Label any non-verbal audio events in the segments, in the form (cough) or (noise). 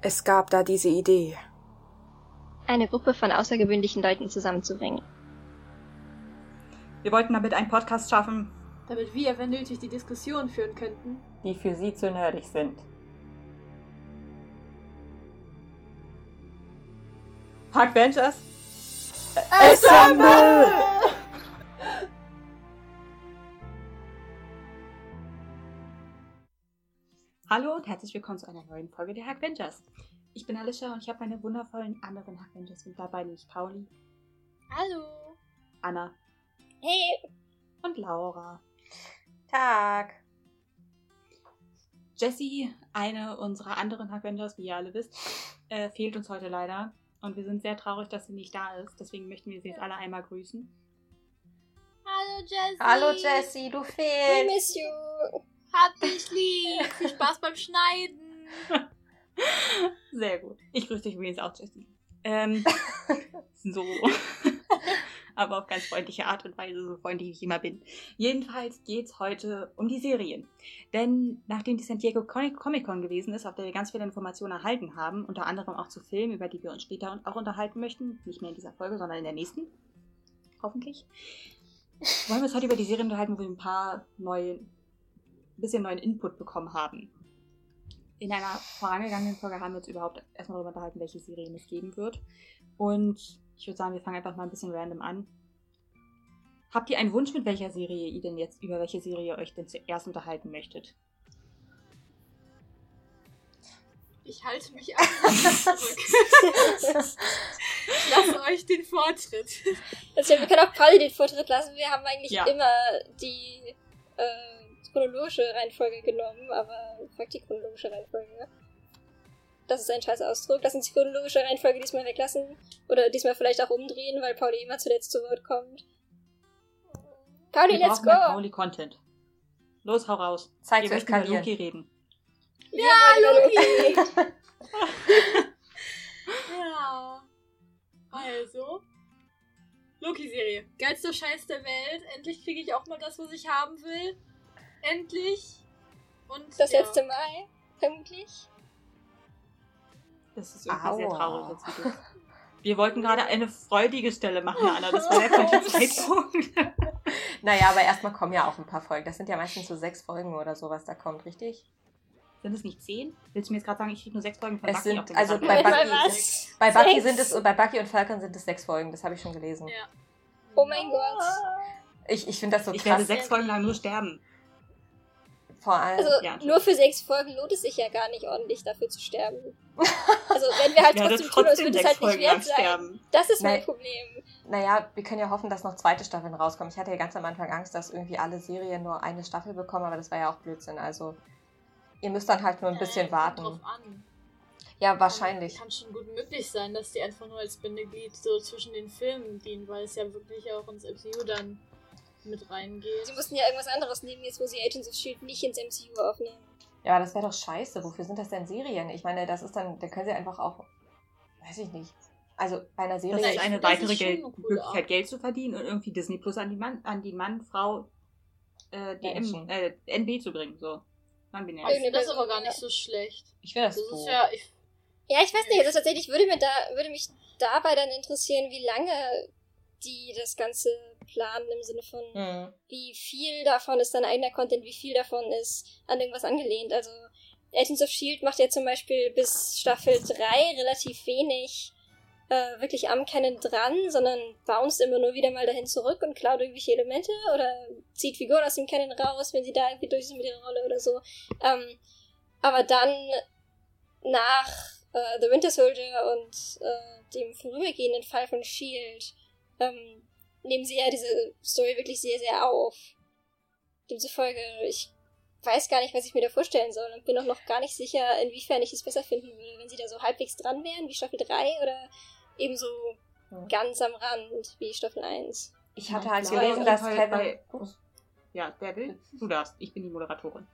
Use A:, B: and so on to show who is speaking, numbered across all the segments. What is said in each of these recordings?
A: Es gab da diese Idee.
B: Eine Gruppe von außergewöhnlichen Leuten zusammenzubringen.
C: Wir wollten damit einen Podcast schaffen,
D: damit wir, wenn nötig, die Diskussion führen könnten.
E: die für sie zu nerdig sind.
C: Park Ventures.
A: Assemble!
C: Hallo und herzlich willkommen zu einer neuen Folge der Hack Ventures. Ich bin Alicia und ich habe meine wundervollen anderen Hack Ventures mit dabei, nämlich Pauli,
D: Hallo.
C: Anna
B: Hey!
C: und Laura.
E: Tag.
C: Jessie, eine unserer anderen Hack Ventures, wie ihr alle wisst, äh, fehlt uns heute leider. Und wir sind sehr traurig, dass sie nicht da ist. Deswegen möchten wir sie jetzt alle einmal grüßen.
D: Hallo Jessie.
E: Hallo Jessie, du
B: We
E: fehlst.
B: miss you!
D: Hab dich lieb. Viel Spaß beim Schneiden.
C: Sehr gut. Ich grüße dich übrigens auch, Jessie. Ähm, (laughs) so. Aber auf ganz freundliche Art und Weise, so freundlich wie ich immer bin. Jedenfalls geht's heute um die Serien. Denn nachdem die San Diego Comic Con gewesen ist, auf der wir ganz viele Informationen erhalten haben, unter anderem auch zu Filmen, über die wir uns später auch unterhalten möchten, nicht mehr in dieser Folge, sondern in der nächsten, hoffentlich, wollen wir uns heute über die Serien unterhalten, wo wir ein paar neue, ein bisschen neuen Input bekommen haben. In einer vorangegangenen Folge haben wir uns überhaupt erstmal darüber unterhalten, welche Serien es geben wird. Und ich würde sagen, wir fangen einfach mal ein bisschen random an. Habt ihr einen Wunsch, mit welcher Serie ihr denn jetzt, über welche Serie ihr euch denn zuerst unterhalten möchtet?
D: Ich halte mich einfach (laughs) zurück. Ich lasse euch den Vortritt.
B: Also, wir können auch Pauli den Vortritt lassen. Wir haben eigentlich
C: Ja.
B: immer die äh, chronologische Reihenfolge genommen, aber fuck die chronologische Reihenfolge. Das ist ein scheiß Ausdruck. Lass uns die chronologische Reihenfolge diesmal weglassen. Oder diesmal vielleicht auch umdrehen, weil Pauli immer zuletzt zu Wort kommt. Pauli,
C: wir
B: let's go!
C: Pauli Content. Los, hau raus.
E: Zeit
C: wir
E: zu
C: möchten über. Loki reden.
B: Ja,
D: Loki! (laughs) Ja. Also. Loki-Serie. Geilster Scheiß der Welt. Endlich kriege ich auch mal das, was ich haben will. Endlich. Und
B: Das
D: ja.
B: letzte Mal, vermutlich.
C: Das ist irgendwie sehr
E: Aua.
C: traurig jetzt wieder. Wir wollten gerade eine freudige Stelle machen, (laughs) Anna. Das war der falsche Zeitpunkt. (laughs)
E: Naja, aber erstmal kommen ja auch ein paar Folgen. Das sind ja meistens so sechs Folgen oder so, was da kommt, richtig?
C: Sind es nicht zehn? Willst du mir jetzt gerade sagen, ich kriege nur sechs Folgen von
E: Es
C: Bucky
E: sind-
C: auf den
E: also bei Bucky-
B: was?
E: Bei Bucky sind es, bei Bucky und Falcon sind es sechs Folgen, das habe ich schon gelesen.
D: Ja.
B: Oh mein Gott.
E: Ich, ich finde das so
C: Ich werde
E: krass.
C: sechs Folgen lang nur sterben.
E: Vor allem.
B: Also
C: Ja,
B: nur für sechs Folgen lohnt es sich ja gar nicht ordentlich dafür zu sterben. (laughs) Also wenn wir halt
C: Ich werde
B: trotzdem tun,
C: trotzdem
B: würde es halt nicht
C: Folgen
B: wert sein.
C: sterben.
B: Das ist mein
E: Nein.
B: Problem.
E: Naja, wir können ja hoffen, dass noch zweite Staffeln rauskommen. Ich hatte ja ganz am Anfang Angst, dass irgendwie alle Serien nur eine Staffel bekommen, aber das war ja auch Blödsinn. Also, ihr müsst dann halt nur ein bisschen
D: Äh, kommt
E: warten.
D: Drauf an.
E: Ja, wahrscheinlich.
D: Kann schon gut möglich sein, dass die einfach nur als Bindeglied so zwischen den Filmen dienen, weil es ja wirklich auch ins MCU dann mit reingeht.
B: Sie mussten ja irgendwas anderes nehmen, jetzt wo sie Agents of S.H.I.E.L.D. nicht ins MCU aufnehmen.
E: Ja, aber das wäre doch scheiße. Wofür sind das denn Serien? Ich meine, das ist dann, da können sie einfach auch, weiß ich nicht. Also bei einer
C: Das
E: Serie.
D: Ja,
C: ist eine
D: das
C: weitere
D: ist
C: Geld Möglichkeit. Geld zu verdienen und irgendwie Disney Plus an die Mann, an die Mann, Frau, äh, die M,
E: Menschen.
C: äh, NB zu bringen. So. Non-binär.
D: Ich finde das aber gar nicht so schlecht.
E: ich finde das,
D: Das ist ja, ich,
B: Ja, ich weiß nicht, also tatsächlich würde, mir da, würde mich dabei dann interessieren, wie lange die das Ganze planen im Sinne von,
E: Hm.
B: wie viel davon ist dann eigener Content, wie viel davon ist an irgendwas angelehnt. Also Agents of S.H.I.E.L.D. macht ja zum Beispiel bis Staffel 3 relativ wenig äh, wirklich am Canon dran, sondern bounced immer nur wieder mal dahin zurück und klaut irgendwelche Elemente oder zieht Figuren aus dem Canon raus, wenn sie da irgendwie durch sind mit ihrer Rolle oder so. Ähm, aber dann nach äh, The Winter Soldier und äh, dem vorübergehenden Fall von S.H.I.E.L.D. Ähm, nehmen sie ja diese Story wirklich sehr, sehr auf. Demzufolge, ich weiß gar nicht, was ich mir da vorstellen soll und bin auch noch gar nicht sicher, inwiefern ich es besser finden würde, wenn sie da so halbwegs dran wären, wie Staffel 3 oder ebenso
E: Ja.
B: ganz am Rand wie Staffel 1.
E: Ich hatte halt
C: Ja,
E: gelesen, dass Kevin.
C: bei-. Ja, wer will? Du darfst. Ich bin die Moderatorin.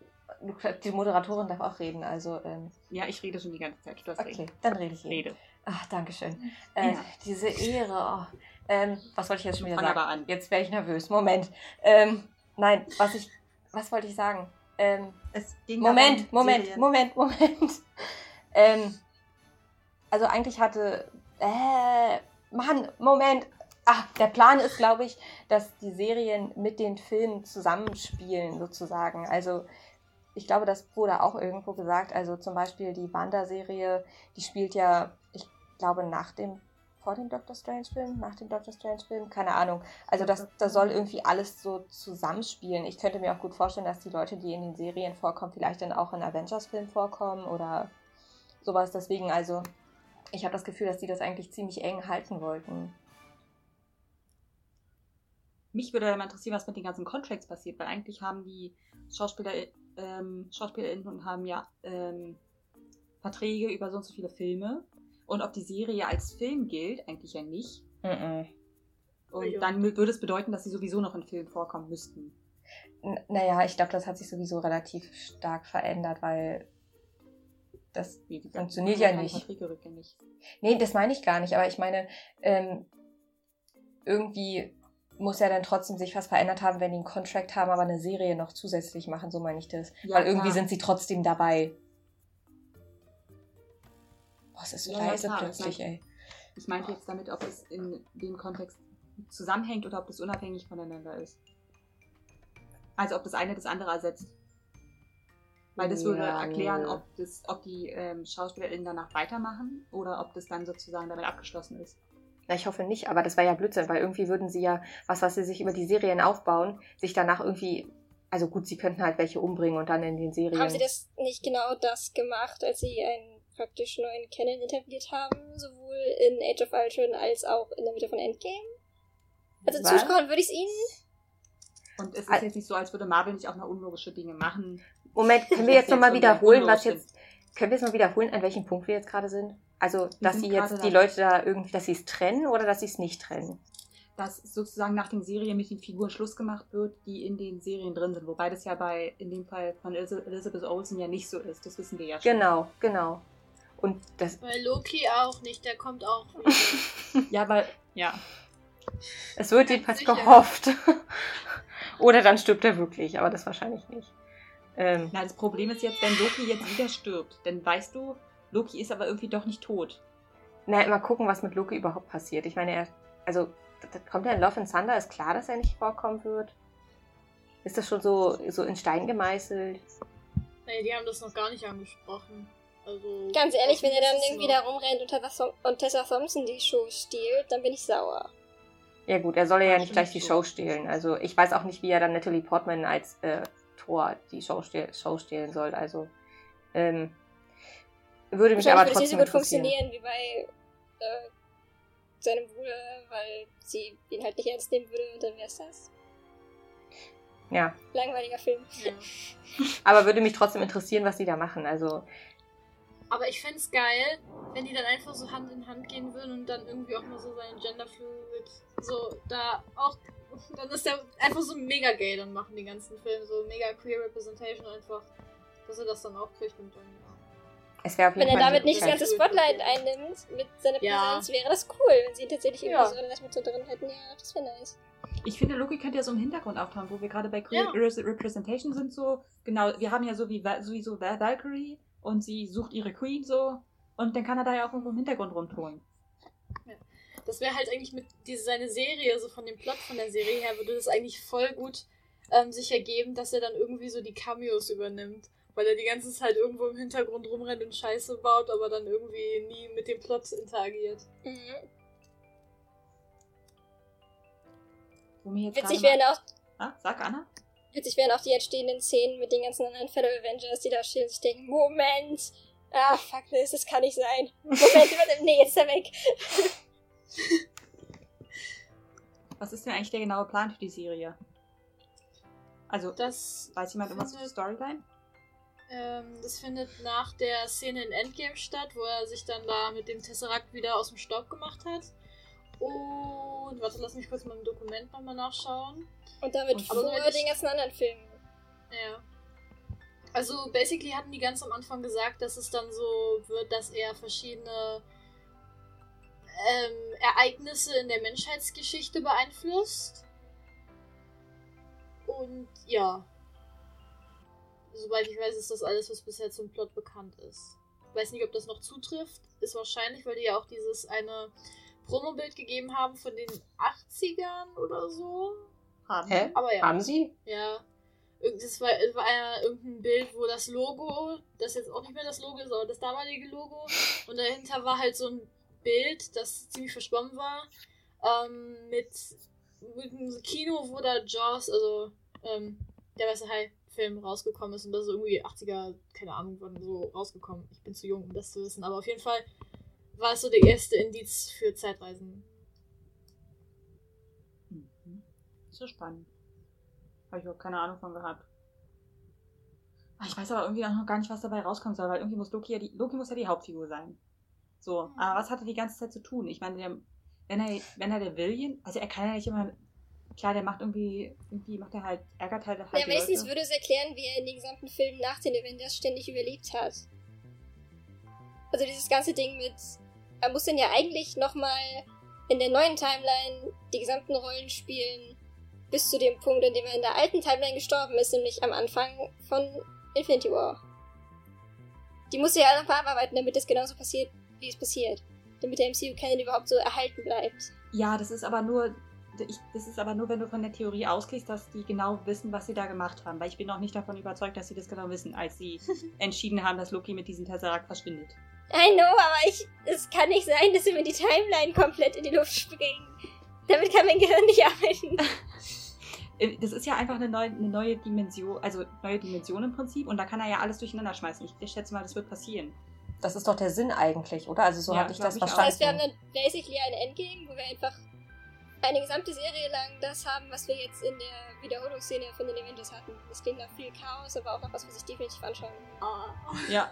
E: Die Moderatorin darf auch reden, also. Ähm,
C: Ja, ich rede schon die ganze Zeit. Du darfst
E: okay,
C: reden.
E: dann rede ich eben.
C: Rede.
E: Ach, danke schön. Äh,
C: Ja.
E: Diese Ehre. Oh. Ähm, was wollte ich jetzt schon wieder sagen?
C: an.
E: Jetzt wäre ich nervös. Moment. Ähm, nein, was ich. Was wollte ich sagen? Ähm,
C: Es ging
E: Moment,
C: darum,
E: Moment,
C: Serien-
E: Moment, Moment. (laughs) ähm, also eigentlich hatte, äh, Mann, Moment. Ach, der Plan ist, glaube ich, dass die Serien mit den Filmen zusammenspielen, sozusagen. Also, ich glaube, das wurde auch irgendwo gesagt. Also zum Beispiel die Wanda-Serie, die spielt ja, ich glaube, nach dem, vor dem Doctor Strange-Film, nach dem Doctor Strange-Film, keine Ahnung. Also das, das soll irgendwie alles so zusammenspielen. Ich könnte mir auch gut vorstellen, dass die Leute, die in den Serien vorkommen, vielleicht dann auch in Avengers-Filmen vorkommen oder sowas. Deswegen, also, ich habe das Gefühl, dass die das eigentlich ziemlich eng halten wollten.
C: Mich würde mal interessieren, was mit den ganzen Contracts passiert, weil eigentlich haben die Schauspieler, ähm, SchauspielerInnen haben ja ähm, Verträge über so und so viele Filme. Und ob die Serie als Film gilt, eigentlich ja nicht.
E: Mm -mm.
C: Und
D: Ja.
C: dann würde es bedeuten, dass sie sowieso noch in Filmen vorkommen müssten.
E: N naja, ich glaube, das hat sich sowieso relativ stark verändert, weil das
C: Wie gesagt,
E: Funktioniert ja nicht.
C: Rückgängig.
E: Nee, das meine ich gar nicht, aber ich meine, ähm, irgendwie muss ja dann trotzdem sich was verändert haben, wenn die einen Contract haben, aber eine Serie noch zusätzlich machen, so meine ich das.
C: Ja,
E: Weil irgendwie
C: klar.
E: sind sie trotzdem dabei. Boah, es ist so
C: Ja, ja,
E: leise
C: klar,
E: plötzlich,
C: klar.
E: ey.
C: Ich meinte jetzt damit, ob es in dem Kontext zusammenhängt oder ob das unabhängig voneinander ist. Also ob das eine das andere ersetzt. Weil das würde
E: Ja,
C: erklären, ob, das, ob die ähm, SchauspielerInnen danach weitermachen oder ob das dann sozusagen damit abgeschlossen ist.
E: Na, ich hoffe nicht, aber das wäre ja Blödsinn, weil irgendwie würden sie ja, was, was sie sich über die Serien aufbauen, sich danach irgendwie, also gut, sie könnten halt welche umbringen und dann in den Serien.
B: Haben sie das nicht genau das gemacht, als sie einen praktisch neuen Canon etabliert haben, sowohl in Age of Ultron als auch in der Mitte von Endgame? Also
E: Was?
B: zutrauen würde ich es ihnen.
C: Und es ist
E: Al-
C: jetzt nicht so, als würde Marvel nicht auch mal unlogische Dinge machen.
E: Moment, können wir jetzt nochmal wiederholen, was jetzt, können wir jetzt mal wiederholen, an welchem Punkt wir jetzt gerade sind? Also, dass sie jetzt die. Leute da irgendwie, dass sie es trennen oder dass sie es nicht trennen?
C: Dass sozusagen nach den Serien mit den Figuren Schluss gemacht wird, die in den Serien drin sind. Wobei das ja bei, in dem Fall von Elizabeth Olsen ja nicht so ist. Das wissen wir ja schon.
E: Genau, genau. Und das,
D: Bei Loki auch nicht, der kommt auch. (laughs)
C: Ja, weil, ja.
E: es wird jedenfalls
D: Sicher.
E: gehofft. (laughs) oder dann stirbt er wirklich, aber das wahrscheinlich nicht. Ähm,
C: Na, das Problem ist jetzt, wenn Loki jetzt wieder stirbt, dann weißt du, Loki ist aber irgendwie doch nicht tot.
E: na, mal gucken, was mit Loki überhaupt passiert. Ich meine, er, also, kommt ja in Love and Thunder, ist klar, dass er nicht vorkommen wird. Ist das schon so, so in Stein gemeißelt?
D: nee, die haben das noch gar nicht angesprochen. Also,
B: Ganz ehrlich, wenn er dann irgendwie
D: noch-
B: da rumrennt und Tessa, und Tessa Thompson die Show stiehlt, dann bin ich sauer.
E: Ja gut, er soll ja
C: Ja,
E: nicht gleich die
C: schon.
E: Show stehlen. Also ich weiß auch nicht, wie er dann Natalie Portman als äh, Tor die Show, stehl Show stehlen soll. Also ähm, würde mich aber
B: Wahrscheinlich würde es nicht
E: trotzdem
B: so gut funktionieren wie bei äh, seinem Bruder, weil sie ihn halt nicht ernst nehmen würde und dann wär's das.
E: Ja,
B: Langweiliger Film.
D: Ja. (laughs)
E: aber würde mich trotzdem interessieren, was die da machen. Also
D: Aber ich fänd's geil, wenn die dann einfach so Hand in Hand gehen würden und dann irgendwie auch mal so seinen Genderfluid so da auch. (laughs) Dann ist der einfach so mega gay dann machen die ganzen Filme, so mega queer Representation einfach, dass er das dann auch kriegt und dann
E: es wäre auf
B: Wenn er damit nicht das ganze. Spotlight einnimmt mit seiner
D: Ja.
B: Präsenz, wäre das cool, wenn sie tatsächlich irgendwie
E: Ja.
B: so alles mit so drin hätten. Ja, das wäre nice.
C: Ich finde, Loki könnte ja so im Hintergrund auftauchen, wo wir gerade bei Queer
D: Ja.
C: Re- Representation sind, so. Genau, wir haben ja so wie sowieso Val- Valkyrie und sie sucht ihre Queen so. Und dann kann er da ja auch irgendwo im Hintergrund rumtun.
D: Das wäre halt eigentlich mit diese, seine Serie, so von dem Plot von der Serie her, würde das eigentlich voll gut ähm, sich ergeben, dass er dann irgendwie so die Cameos übernimmt. Weil er die ganze Zeit irgendwo im Hintergrund rumrennt und Scheiße baut, aber dann irgendwie nie mit dem Plot interagiert.
B: Mhm.
C: Wo mir jetzt
B: Witzig wären auch
C: Ah, sag Anna.
B: Witzig wären auch die entstehenden Szenen mit den ganzen anderen Fellow Avengers, die da stehen und sich denken, Moment! Ah, fuck this, das kann nicht sein. Moment, (laughs) nee, jetzt ist er weg. (laughs)
C: Was ist denn eigentlich der genaue Plan für die Serie? Also,
D: Das,
C: weiß jemand irgendwas zur Storyline?
D: ähm, das findet nach der Szene in Endgame statt, wo er sich dann da mit dem Tesseract wieder aus dem Staub gemacht hat. Und, warte, lass mich kurz mal im Dokument nochmal nachschauen.
B: Und damit
C: Und-
B: vor
D: ich-
B: den ganzen anderen Filmen.
D: Ja. Also basically hatten die ganz am Anfang gesagt, dass es dann so wird, dass er verschiedene ähm, Ereignisse in der Menschheitsgeschichte beeinflusst. Und ja. Soweit ich weiß, ist das alles, was bisher zum Plot bekannt ist. weiß nicht, ob das noch zutrifft. Ist wahrscheinlich, weil die ja auch dieses eine Promo-Bild gegeben haben von den 80ern oder so.
C: Haben.
E: Hä?
D: Aber ja.
E: Haben sie?
D: Ja. Das war, es war ja irgendein Bild, wo das Logo, das jetzt auch nicht mehr das Logo ist, aber das damalige Logo. Und dahinter war halt so ein Bild, das ziemlich verschwommen war. Ähm, mit, mit einem Kino, wo da Jaws, also ähm, der weiße Hai-Film rausgekommen ist. Und das ist irgendwie 80er, keine Ahnung, wann so rausgekommen. Ich bin zu jung, um das zu wissen. Aber auf jeden Fall war es so der erste Indiz für Zeitreisen.
C: Mhm. Ist so spannend. Habe ich überhaupt keine Ahnung von gehabt. Ah, Ich weiß aber irgendwie auch noch gar nicht, was dabei rauskommen soll, weil irgendwie muss Loki ja die, Loki muss ja die Hauptfigur sein. So, aber was hat er die ganze Zeit zu tun? Ich meine, der, wenn er, wenn er der William, also er kann ja nicht immer, klar, der macht irgendwie, irgendwie macht er halt, ärgert halt, halt
B: Ja, wenigstens
C: Leute.
B: würde es erklären, wie er in den gesamten Filmen nach den Avengers ständig überlebt hat. Also dieses ganze Ding mit, er muss dann ja eigentlich nochmal in der neuen Timeline die gesamten Rollen spielen, bis zu dem Punkt, an dem er in der alten Timeline gestorben ist, nämlich am Anfang von Infinity War. Die muss er ja noch bearbeiten, damit es genauso passiert, wie es passiert. Damit der MCU Canon überhaupt so erhalten bleibt.
C: Ja, das ist aber nur, ich, das ist aber nur, wenn du von der Theorie ausgehst, dass die genau wissen, was sie da gemacht haben. Weil ich bin noch nicht davon überzeugt, dass sie das genau wissen, als sie (laughs) entschieden haben, dass Loki mit diesem Tesseract verschwindet.
B: I know, aber ich, es kann nicht sein, dass sie mir die Timeline komplett in die Luft springen. Damit kann mein Gehirn nicht (laughs) arbeiten.
C: Äh, Das ist ja einfach eine neue, eine neue Dimension, also neue Dimension im Prinzip. Und da kann er ja alles durcheinander schmeißen. Ich, ich schätze mal, das wird passieren.
E: Das ist doch der Sinn eigentlich, oder? Also so
C: Ja,
E: hatte ich das
C: auch.
B: Das heißt, wir haben
E: verstanden.
B: dann basically ein Endgame, wo wir einfach eine gesamte Serie lang das haben, was wir jetzt in der Wiederholungsszene von den Avengers hatten. Das klingt nach viel Chaos, aber auch nach was, was ich definitiv anschauen will.
D: Ah.
C: Ja.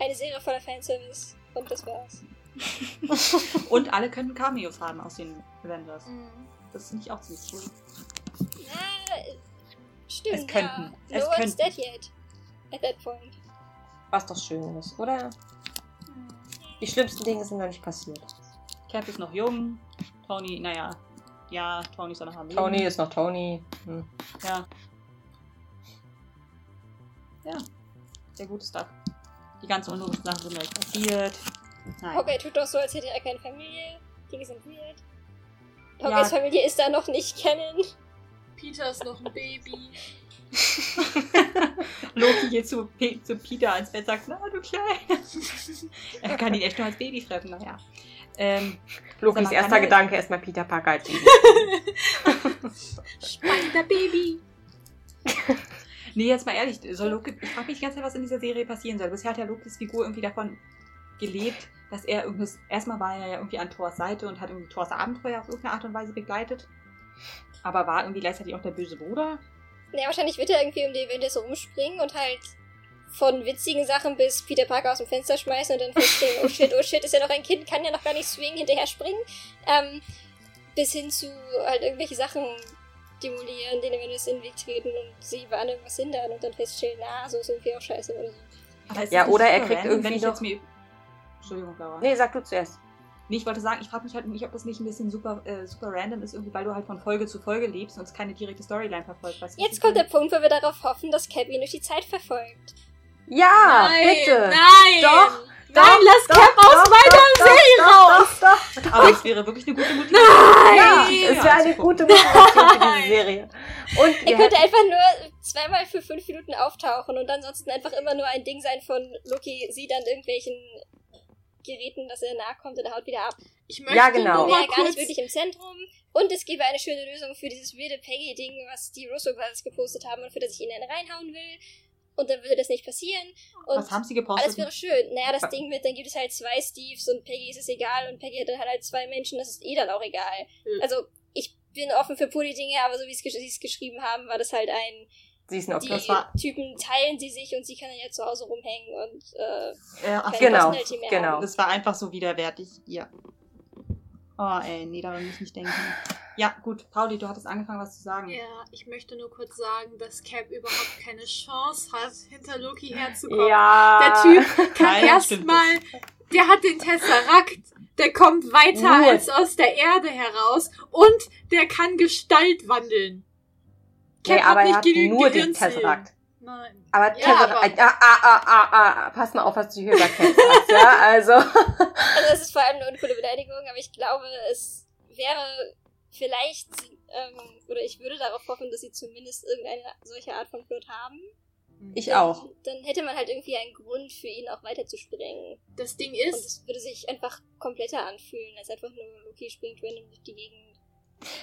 B: Eine Serie voller Fanservice. Und das war's. (laughs)
C: Und alle können Cameos haben aus den Avengers.
D: Mhm.
C: Das finde ich auch ziemlich cool.
B: Ah, stimmt.
C: Es könnten.
B: Ja.
C: Es
B: no one's
C: könnten.
B: dead yet. At that point.
E: Was doch schön ist, oder? Die schlimmsten Dinge sind noch nicht passiert.
C: Cap ist noch jung. Tony, naja. Ja, Tony ist auch noch am Leben.
E: Tony ist noch Tony. Hm.
C: Ja. Ja. Sehr gutes Stuff. Die ganzen unlogischen Sachen sind nicht passiert. Nein.
B: Okay, tut doch so, als hätte er keine Familie. Dinge sind weird.
C: Ja.
B: Hawkeyes Familie ist da noch nicht kennen.
D: Peter ist noch ein Baby. (laughs)
C: Loki geht zu, Pe zu Peter ans Bett sagt, na du Kleiner. (laughs) er kann ihn echt nur als Baby treffen, naja. Ähm,
E: Lokis erster
C: kann er-
E: Gedanke erstmal Peter Parker als Baby. (laughs)
D: Spider Baby.
C: Nee, jetzt mal ehrlich, soll Loki, ich frage mich die ganze Zeit, was in dieser Serie passieren soll. Bisher hat ja Lokis Figur irgendwie davon gelebt, dass er irgendwas, erstmal war er ja irgendwie an Thors Seite und hat irgendwie Thors Abenteuer auf irgendeine Art und Weise begleitet. Aber war irgendwie gleichzeitig auch der böse Bruder.
B: Ja, wahrscheinlich wird er irgendwie um die Avengers rumspringen und halt von witzigen Sachen bis Peter Parker aus dem Fenster schmeißen und dann feststellen, oh shit, oh shit, ist ja noch ein Kind, kann ja noch gar nicht swingen, hinterher springen. Ähm, bis hin zu halt irgendwelche Sachen demolieren, den Avengers in den Weg treten und sie an irgendwas hindern und dann feststellen, na, so ist irgendwie auch scheiße oder so.
C: Aber
E: Ja,
C: das
E: oder er kriegt
C: wenn
E: irgendwie
C: ich jetzt
E: noch-
C: mir... Entschuldigung, Laura.
E: nee, sag du zuerst.
C: Nee, ich wollte sagen, ich frage mich halt nicht, ob das nicht ein bisschen super, äh, super random ist, irgendwie, weil du halt von Folge zu Folge lebst und es keine direkte Storyline verfolgt. Weißt
B: Jetzt
C: ich
B: kommt der? Punkt, wo wir darauf hoffen, dass ihn durch die Zeit verfolgt.
E: Ja,
D: nein,
E: bitte.
D: Nein!
E: Doch,
D: Nein, lass
E: Doch,
D: Cap aus
E: doch,
D: meiner
E: doch,
D: Serie
E: doch,
D: raus!
E: Doch, doch.
C: Aber es wäre wirklich eine gute Motivation.
E: Ja,
D: Nein!
E: es wäre eine gute Motivation für diese Serie. Und
B: Er könnte einfach nur zweimal für fünf Minuten auftauchen und ansonsten einfach immer nur ein Ding sein von Loki sieht an irgendwelchen Geräten, dass er nahe kommt und er haut wieder ab.
D: Ich möchte
E: Ja, genau.
B: Wäre gar nicht wirklich im Zentrum. Und es gäbe eine schöne Lösung für dieses weirde Peggy-Ding, was die Russo Brothers gepostet haben und für das ich ihn dann reinhauen will. Und dann würde das nicht passieren. Und
C: Was haben sie gepostet?
B: alles wäre schön. Naja, das
E: Was?
B: Ding mit, dann gibt es halt zwei Steves und Peggy ist es egal und Peggy hat dann halt zwei Menschen, das ist eh dann auch egal.
D: Hm.
B: Also, ich bin offen für Pulli-Dinge, aber so wie sie es geschrieben haben, war das halt ein,
E: sie ist ein
B: die.
C: Das war-
B: Typen teilen sie sich und sie kann dann ja zu Hause rumhängen und, äh,
C: äh, ach,
E: Genau, genau.
B: haben.
C: Das war einfach so widerwärtig. Ja. Oh, ey, nee, daran muss ich nicht denken. Ja, gut, Pauli, du hattest angefangen, was zu sagen.
D: Ja, ich möchte nur kurz sagen, dass Cap überhaupt keine Chance hat, hinter Loki herzukommen.
E: Ja.
D: Der Typ kann erstmal, der hat den Tesseract, der kommt weiter
E: Nur.
D: als aus der Erde heraus und der kann Gestalt wandeln. Cap
E: Nee, aber
D: hat
E: er
D: nicht
E: hat
D: genügend
E: nur den. Tesseract.
D: Nein.
E: Aber,
D: Ja,
E: Tesseract,
D: aber-
E: ah, ah, ah, ah, ah, pass mal auf, was du hier über Cat sagst, ja, also.
B: Also es ist vor allem eine uncoole Beleidigung, aber ich glaube, es wäre vielleicht, ähm, oder ich würde darauf hoffen, dass sie zumindest irgendeine solche Art von Plot haben.
E: Ich
B: Dann-
E: auch.
B: Dann hätte man halt irgendwie einen Grund für ihn auch weiterzuspringen.
D: Das Ding
B: Und
D: ist,
B: es würde sich einfach kompletter anfühlen, als einfach nur Loki springt random durch die Gegend.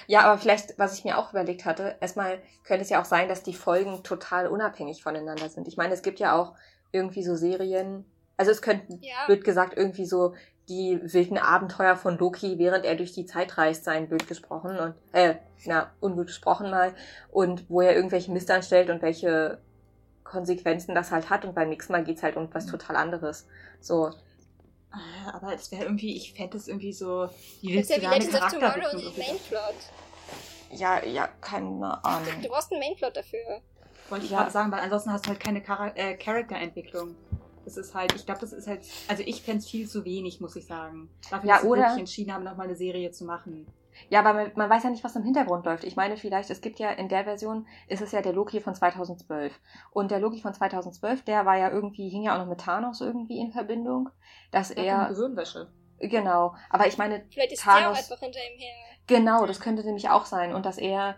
E: Ja, aber vielleicht, was ich mir auch überlegt hatte, erstmal könnte es ja auch sein, dass die Folgen total unabhängig voneinander sind. Ich meine, es gibt ja auch irgendwie so Serien, also es könnten,
B: Ja.
E: wird gesagt, irgendwie so die wilden Abenteuer von Loki, während er durch die Zeit reist, sein Bild gesprochen und, äh, na, ungut gesprochen mal, und wo er irgendwelche Mist anstellt und welche Konsequenzen das halt hat und beim nächsten Mal geht's halt um was total anderes. So,
C: Ah, Aber es wäre irgendwie, ich fände es irgendwie so, wie
B: Das
C: willst
B: ist ja
C: du
B: wie
C: da eine
B: Legends of Tomorrow und Mainplot.
E: ja, ja, keine Ahnung.
B: Du brauchst einen Mainplot dafür.
C: Wollte ich
E: Ja.
C: gerade sagen, weil ansonsten hast du halt keine Chara äh, Charakterentwicklung. Das ist halt, ich glaube, das ist halt, also ich fände es viel zu wenig, muss ich sagen. Dafür,
E: Ja,
C: dass sie
E: oder-
C: wirklich entschieden haben, nochmal eine Serie zu machen.
E: Ja, aber man, man weiß ja nicht, was im Hintergrund läuft. Ich meine, vielleicht, es gibt ja in der Version, ist es ja der Loki von 2012. Und der Loki von 2012, der war ja irgendwie, hing ja auch noch mit Thanos irgendwie in Verbindung. Dass
C: Ja,
E: er,
C: Gehirnwäsche.
E: genau. Aber ich meine,
B: Vielleicht ist der auch
E: Thanos-
B: einfach hinter ihm her.
E: genau, das könnte nämlich auch sein. Und dass er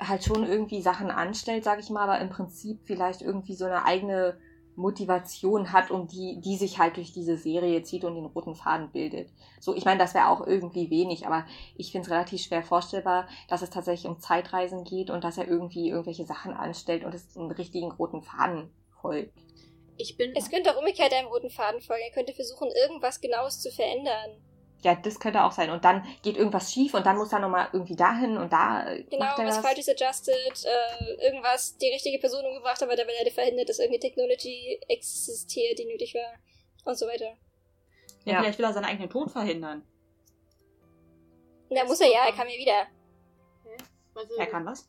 E: halt schon irgendwie Sachen anstellt, sag ich mal, aber im Prinzip vielleicht irgendwie so eine eigene Motivation hat, um die, die sich halt durch diese Serie zieht und den roten Faden bildet. So, ich meine, das wäre auch irgendwie wenig, aber ich finde es relativ schwer vorstellbar, dass es tatsächlich um Zeitreisen geht und dass er irgendwie irgendwelche Sachen anstellt und es einen richtigen roten Faden folgt.
D: ich bin.
B: Es könnte auch umgekehrt einem roten Faden folgen. Er könnte versuchen, irgendwas Genaues zu verändern.
E: Ja, das könnte auch sein. Und dann geht irgendwas schief und dann muss er nochmal irgendwie dahin und da äh,
B: Genau,
E: macht er
B: was. Falsches adjusted, äh, irgendwas die richtige Person umgebracht, aber dabei leider verhindert, dass irgendeine Technology existiert, die nötig war. Und so weiter.
C: Ja,
E: Ja.
C: vielleicht will er seinen eigenen Tod verhindern.
B: Na, muss er ja, er kam ja wieder.
D: Warte,
C: Er kann was?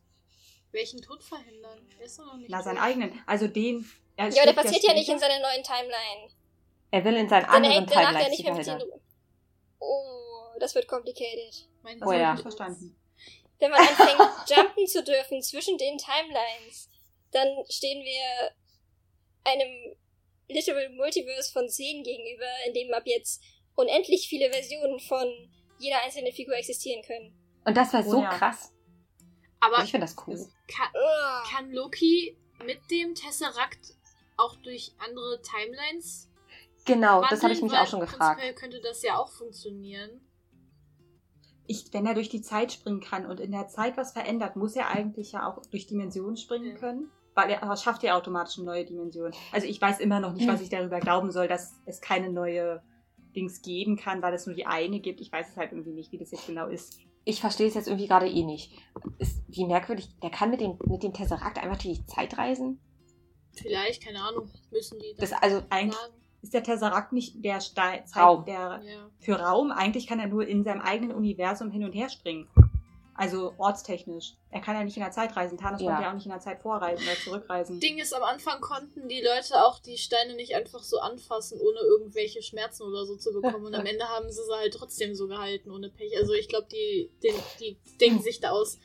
D: welchen Tod verhindern? Er ist doch noch nicht.
C: Na,
D: tot.
C: seinen eigenen. Also den. er
B: Ja, aber der passiert ja nicht in seiner neuen Timeline.
E: Er will in seinen
B: Dann
E: anderen
B: danach ja nicht mehr mit. Oh, das wird complicated.
D: Mein
E: Oh ja.
C: verstanden.
B: Wenn man anfängt, (laughs) jumpen zu dürfen zwischen den Timelines, dann stehen wir einem literal Multiverse von Szenen gegenüber, in dem ab jetzt unendlich viele Versionen von jeder einzelnen Figur existieren können.
E: Und das wäre
C: Oh
E: so
C: ja.
E: krass.
D: Aber
E: Also ich finde das cool.
D: kann, kann Loki mit dem Tesseract auch durch andere Timelines
E: Genau, das habe ich
D: wandeln?
E: mich auch schon gefragt.
D: Prinzipiell könnte das ja auch funktionieren.
C: Ich, wenn er durch die Zeit springen kann und in der Zeit was verändert, muss er eigentlich ja auch durch Dimensionen springen
D: Ja.
C: können. Weil er, schafft ja automatisch eine neue Dimension. Also ich weiß immer noch nicht, was ich darüber glauben soll, dass es keine neue Dings geben kann, weil es nur die eine gibt. Ich weiß es halt irgendwie nicht, wie das jetzt genau ist.
E: Ich verstehe es jetzt irgendwie gerade eh nicht. Ist, wie merkwürdig, der kann mit dem, mit dem Tesseract einfach durch die Zeit reisen?
D: Vielleicht, keine Ahnung, müssen die
E: Das, also,
C: Eigentlich
D: sagen.
C: Ist der Tesseract nicht der Stein,
E: Raum.
C: der
D: Ja.
C: für Raum. Eigentlich kann er nur in seinem eigenen Universum hin und her springen. Also ortstechnisch. Er kann ja nicht in der Zeit reisen. Thanos
E: Ja.
C: konnte ja auch nicht in der Zeit vorreisen oder zurückreisen.
D: Ding ist, am Anfang konnten die Leute auch die Steine nicht einfach so anfassen, ohne irgendwelche Schmerzen oder so zu bekommen. Und am Ende haben sie sie halt trotzdem so gehalten, ohne Pech. Also ich glaube, die, die, die denken sich da aus.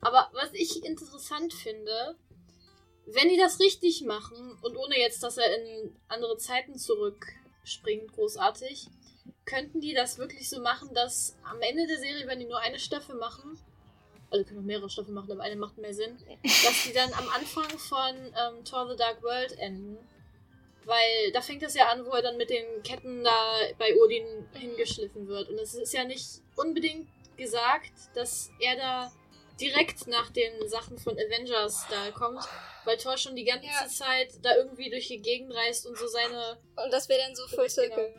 D: Aber was ich interessant finde, wenn die das richtig machen und ohne jetzt, dass er in andere Zeiten zurückspringt, großartig, könnten die das wirklich so machen, dass am Ende der Serie, wenn die nur eine Staffel machen, also können auch mehrere Staffeln machen, aber eine macht mehr Sinn, dass die dann am Anfang von ähm, Thor the Dark World enden. Weil da fängt es ja an, wo er dann mit den Ketten da bei Odin hingeschliffen wird. Und es ist ja nicht unbedingt gesagt, dass er da direkt nach den Sachen von Avengers da kommt, weil Thor schon die ganze
B: Ja.
D: Zeit da irgendwie durch die Gegend reist und so seine.
B: Und das wäre dann so Full Circle.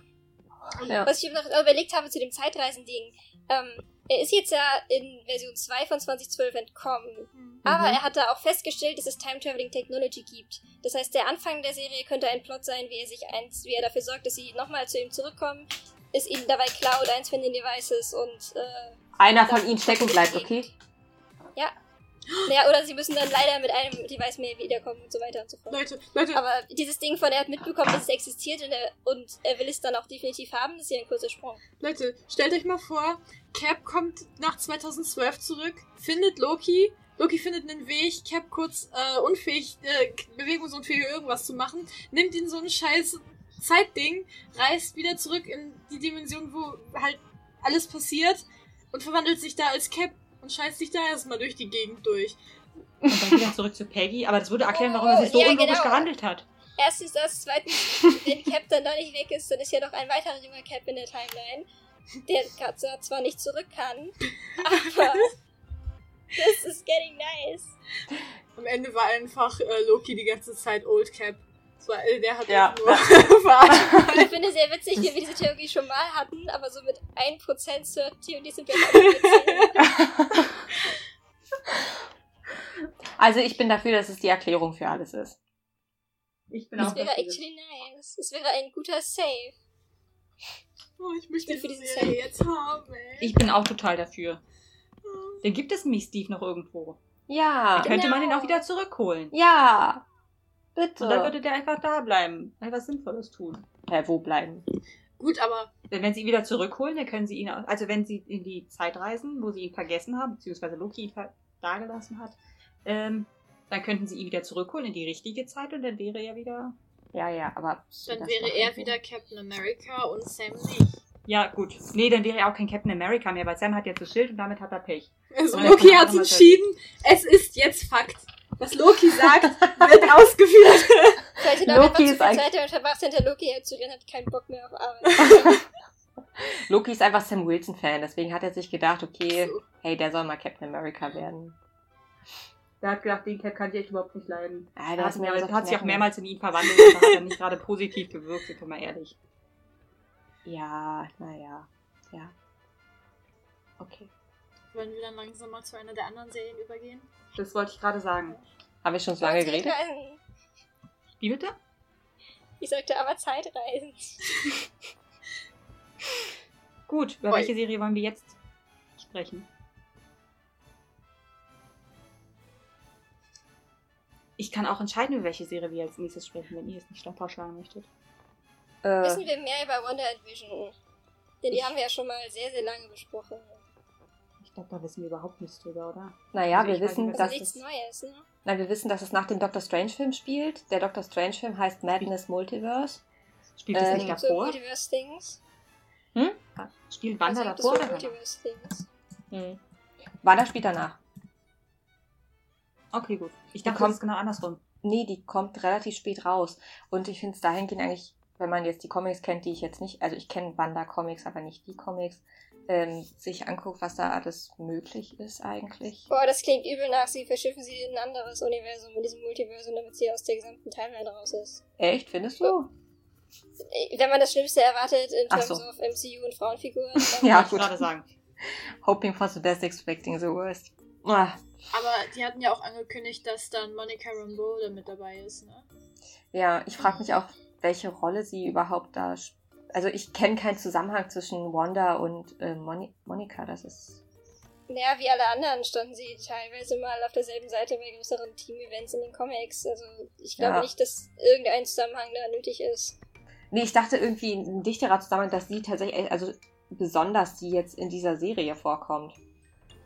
E: ja.
B: Was ich noch überlegt habe zu dem Zeitreisen-Ding. Ähm, er ist jetzt ja in Version 2 von 2012 entkommen. Aber
E: Mhm.
B: er hat da auch festgestellt, dass es Time Traveling Technology gibt. Das heißt, der Anfang der Serie könnte ein Plot sein, wie er sich eins, wie er dafür sorgt, dass sie nochmal zu ihm zurückkommen, es ihnen dabei klaut, eins von den Devices und äh,
E: einer von ihnen stecken bleibt, okay?
B: Ja, oder sie müssen dann leider mit einem Device mehr wiederkommen und so weiter und so fort.
D: Leute, Leute,
B: Aber dieses Ding von, er hat mitbekommen, dass es existiert und er, und er will es dann auch definitiv haben, das ist ja ein kurzer Sprung.
D: Leute, stellt euch mal vor, Cap kommt nach 2012 zurück, findet Loki. Loki findet einen Weg, Cap kurz äh, unfähig, äh, bewegungsunfähig irgendwas zu machen, nimmt ihn so ein scheiß Zeitding, reist wieder zurück in die Dimension, wo halt alles passiert und verwandelt sich da als Cap und scheißt sich da erstmal durch die Gegend durch.
C: Und dann wieder zurück zu Peggy, aber das würde erklären, warum er sich so
B: Ja,
C: unlogisch
B: genau.
C: gehandelt hat.
B: Erstens das, zweitens, wenn Cap dann da nicht weg ist, dann ist ja noch ein weiterer junger Cap in der Timeline, der grad so zwar nicht zurück kann, aber this is getting nice.
D: Am Ende war einfach äh, Loki die ganze Zeit Old Cap. Der hat
E: Ja.
D: nur. (laughs)
B: Ich finde sehr witzig, wie wir diese Theorie schon mal hatten, aber so mit 1% Certainty sind wir witzig.
E: Also ich bin dafür, dass es die Erklärung für alles ist.
C: Ich bin
B: Das
C: auch
B: wäre
C: dafür.
B: actually nice. Es wäre ein guter Save.
D: Oh, ich möchte
B: Ich für diese
D: Serie jetzt haben, ey.
C: Ich bin auch total dafür. Dann gibt es mich Steve noch irgendwo.
E: Ja.
C: Dann könnte man ihn
B: Genau.
C: auch wieder zurückholen.
E: Ja. Bitte.
C: Und dann würde der einfach da bleiben. Etwas Sinnvolles tun.
E: Hä, wo bleiben?
D: Gut, aber
C: Denn wenn sie ihn wieder zurückholen, dann können sie ihn, auch- also wenn sie in die Zeit reisen, wo sie ihn vergessen haben, beziehungsweise Loki ihn ver- dagelassen hat, ähm, dann könnten sie ihn wieder zurückholen in die richtige Zeit und dann wäre er wieder.
E: Ja, ja, aber.
D: dann wäre er wieder. Captain America und Sam nicht.
C: Ja, gut. Nee, dann wäre er auch kein Captain America mehr, weil Sam hat jetzt das Schild und damit hat er Pech.
D: Also Loki hat entschieden, es ist jetzt Fakt. Was Loki sagt, wird ausgeführt.
B: Vielleicht hat er
E: Loki
B: einfach zu viel Zeit damit verbracht, hinter Loki herzugehen, hat keinen Bock mehr auf Arbeit. (laughs)
E: Loki ist einfach Sam Wilson-Fan, deswegen hat er sich gedacht, okay,
D: So.
E: hey, der soll mal Captain America werden.
C: Der hat gedacht, den Cap kann ich echt überhaupt nicht leiden.
E: Ah,
C: Er
E: das
C: hat, er
E: so
C: hat sich auch mehrmals in ihn verwandelt und hat er nicht gerade positiv gewirkt, sind wir mal ehrlich.
E: Ja, naja. Ja. Okay.
D: Wollen wir dann langsam mal zu einer der anderen Serien übergehen?
C: Das wollte ich gerade sagen.
E: Haben wir schon so lange geredet?
B: Zeitreisen.
C: Wie bitte?
B: Ich sagte aber Zeitreisen. (laughs)
C: Gut, über
D: Oi.
C: welche Serie wollen wir jetzt sprechen? Ich kann auch entscheiden, über welche Serie wir als nächstes sprechen, wenn ihr es nicht vorschlagen möchtet.
E: Äh,
B: Wissen wir mehr über Wonder and Vision? Denn die haben wir ja schon mal sehr, sehr lange besprochen.
C: Glaube, da wissen wir überhaupt nichts drüber, oder?
E: naja,
C: also
E: wir
C: weiß
E: wissen,
B: Also
E: dass
B: nichts
E: es,
B: Neues, ne?
E: na, wir wissen, dass es nach dem Doctor Strange-Film spielt. Der Doctor Strange-Film heißt Madness Multiverse.
C: Spielt es
E: Ähm,
C: nicht
B: So
C: davor?
B: Multiverse-Things.
C: Spielt Wanda
B: Also,
C: davor
B: so
C: oder danach?
B: Multiverse-Things.
E: Hm. Wanda spielt danach.
C: Okay, gut. Ich dachte,
E: kommt-
C: das ist genau andersrum.
E: Nee, die kommt relativ spät raus. Und ich finde es dahingehend eigentlich, wenn man jetzt die Comics kennt, die ich jetzt nicht, also ich kenne Wanda-Comics, aber nicht die Comics, ähm, sich anguckt, was da alles möglich ist eigentlich.
B: Boah, das klingt übel nach, sie verschiffen sie in ein anderes Universum in diesem Multiversum, damit sie aus der gesamten Timeline raus ist.
E: Echt, findest du?
B: Äh, Wenn man das Schlimmste erwartet in Terms
E: so.
B: of MCU und Frauenfiguren, (laughs) dann
E: Ja, gut.
C: gerade sagen. (laughs)
E: Hoping for the best, expecting the worst. Ah,
D: Aber die hatten ja auch angekündigt, dass dann Monica Rambeau da mit dabei ist, ne?
E: Ja, ich frage mich auch, welche Rolle sie überhaupt da. sp- Also ich kenne keinen Zusammenhang zwischen Wanda und äh, Moni Monika. Das ist.
B: Naja, wie alle anderen standen sie teilweise mal auf derselben Seite bei größeren Team-Events in den Comics. Also ich glaube
E: Ja.
B: nicht, dass irgendein Zusammenhang da nötig ist.
E: Nee, ich dachte irgendwie ein dichterer Zusammenhang, dass sie tatsächlich, also besonders die jetzt in dieser Serie vorkommt.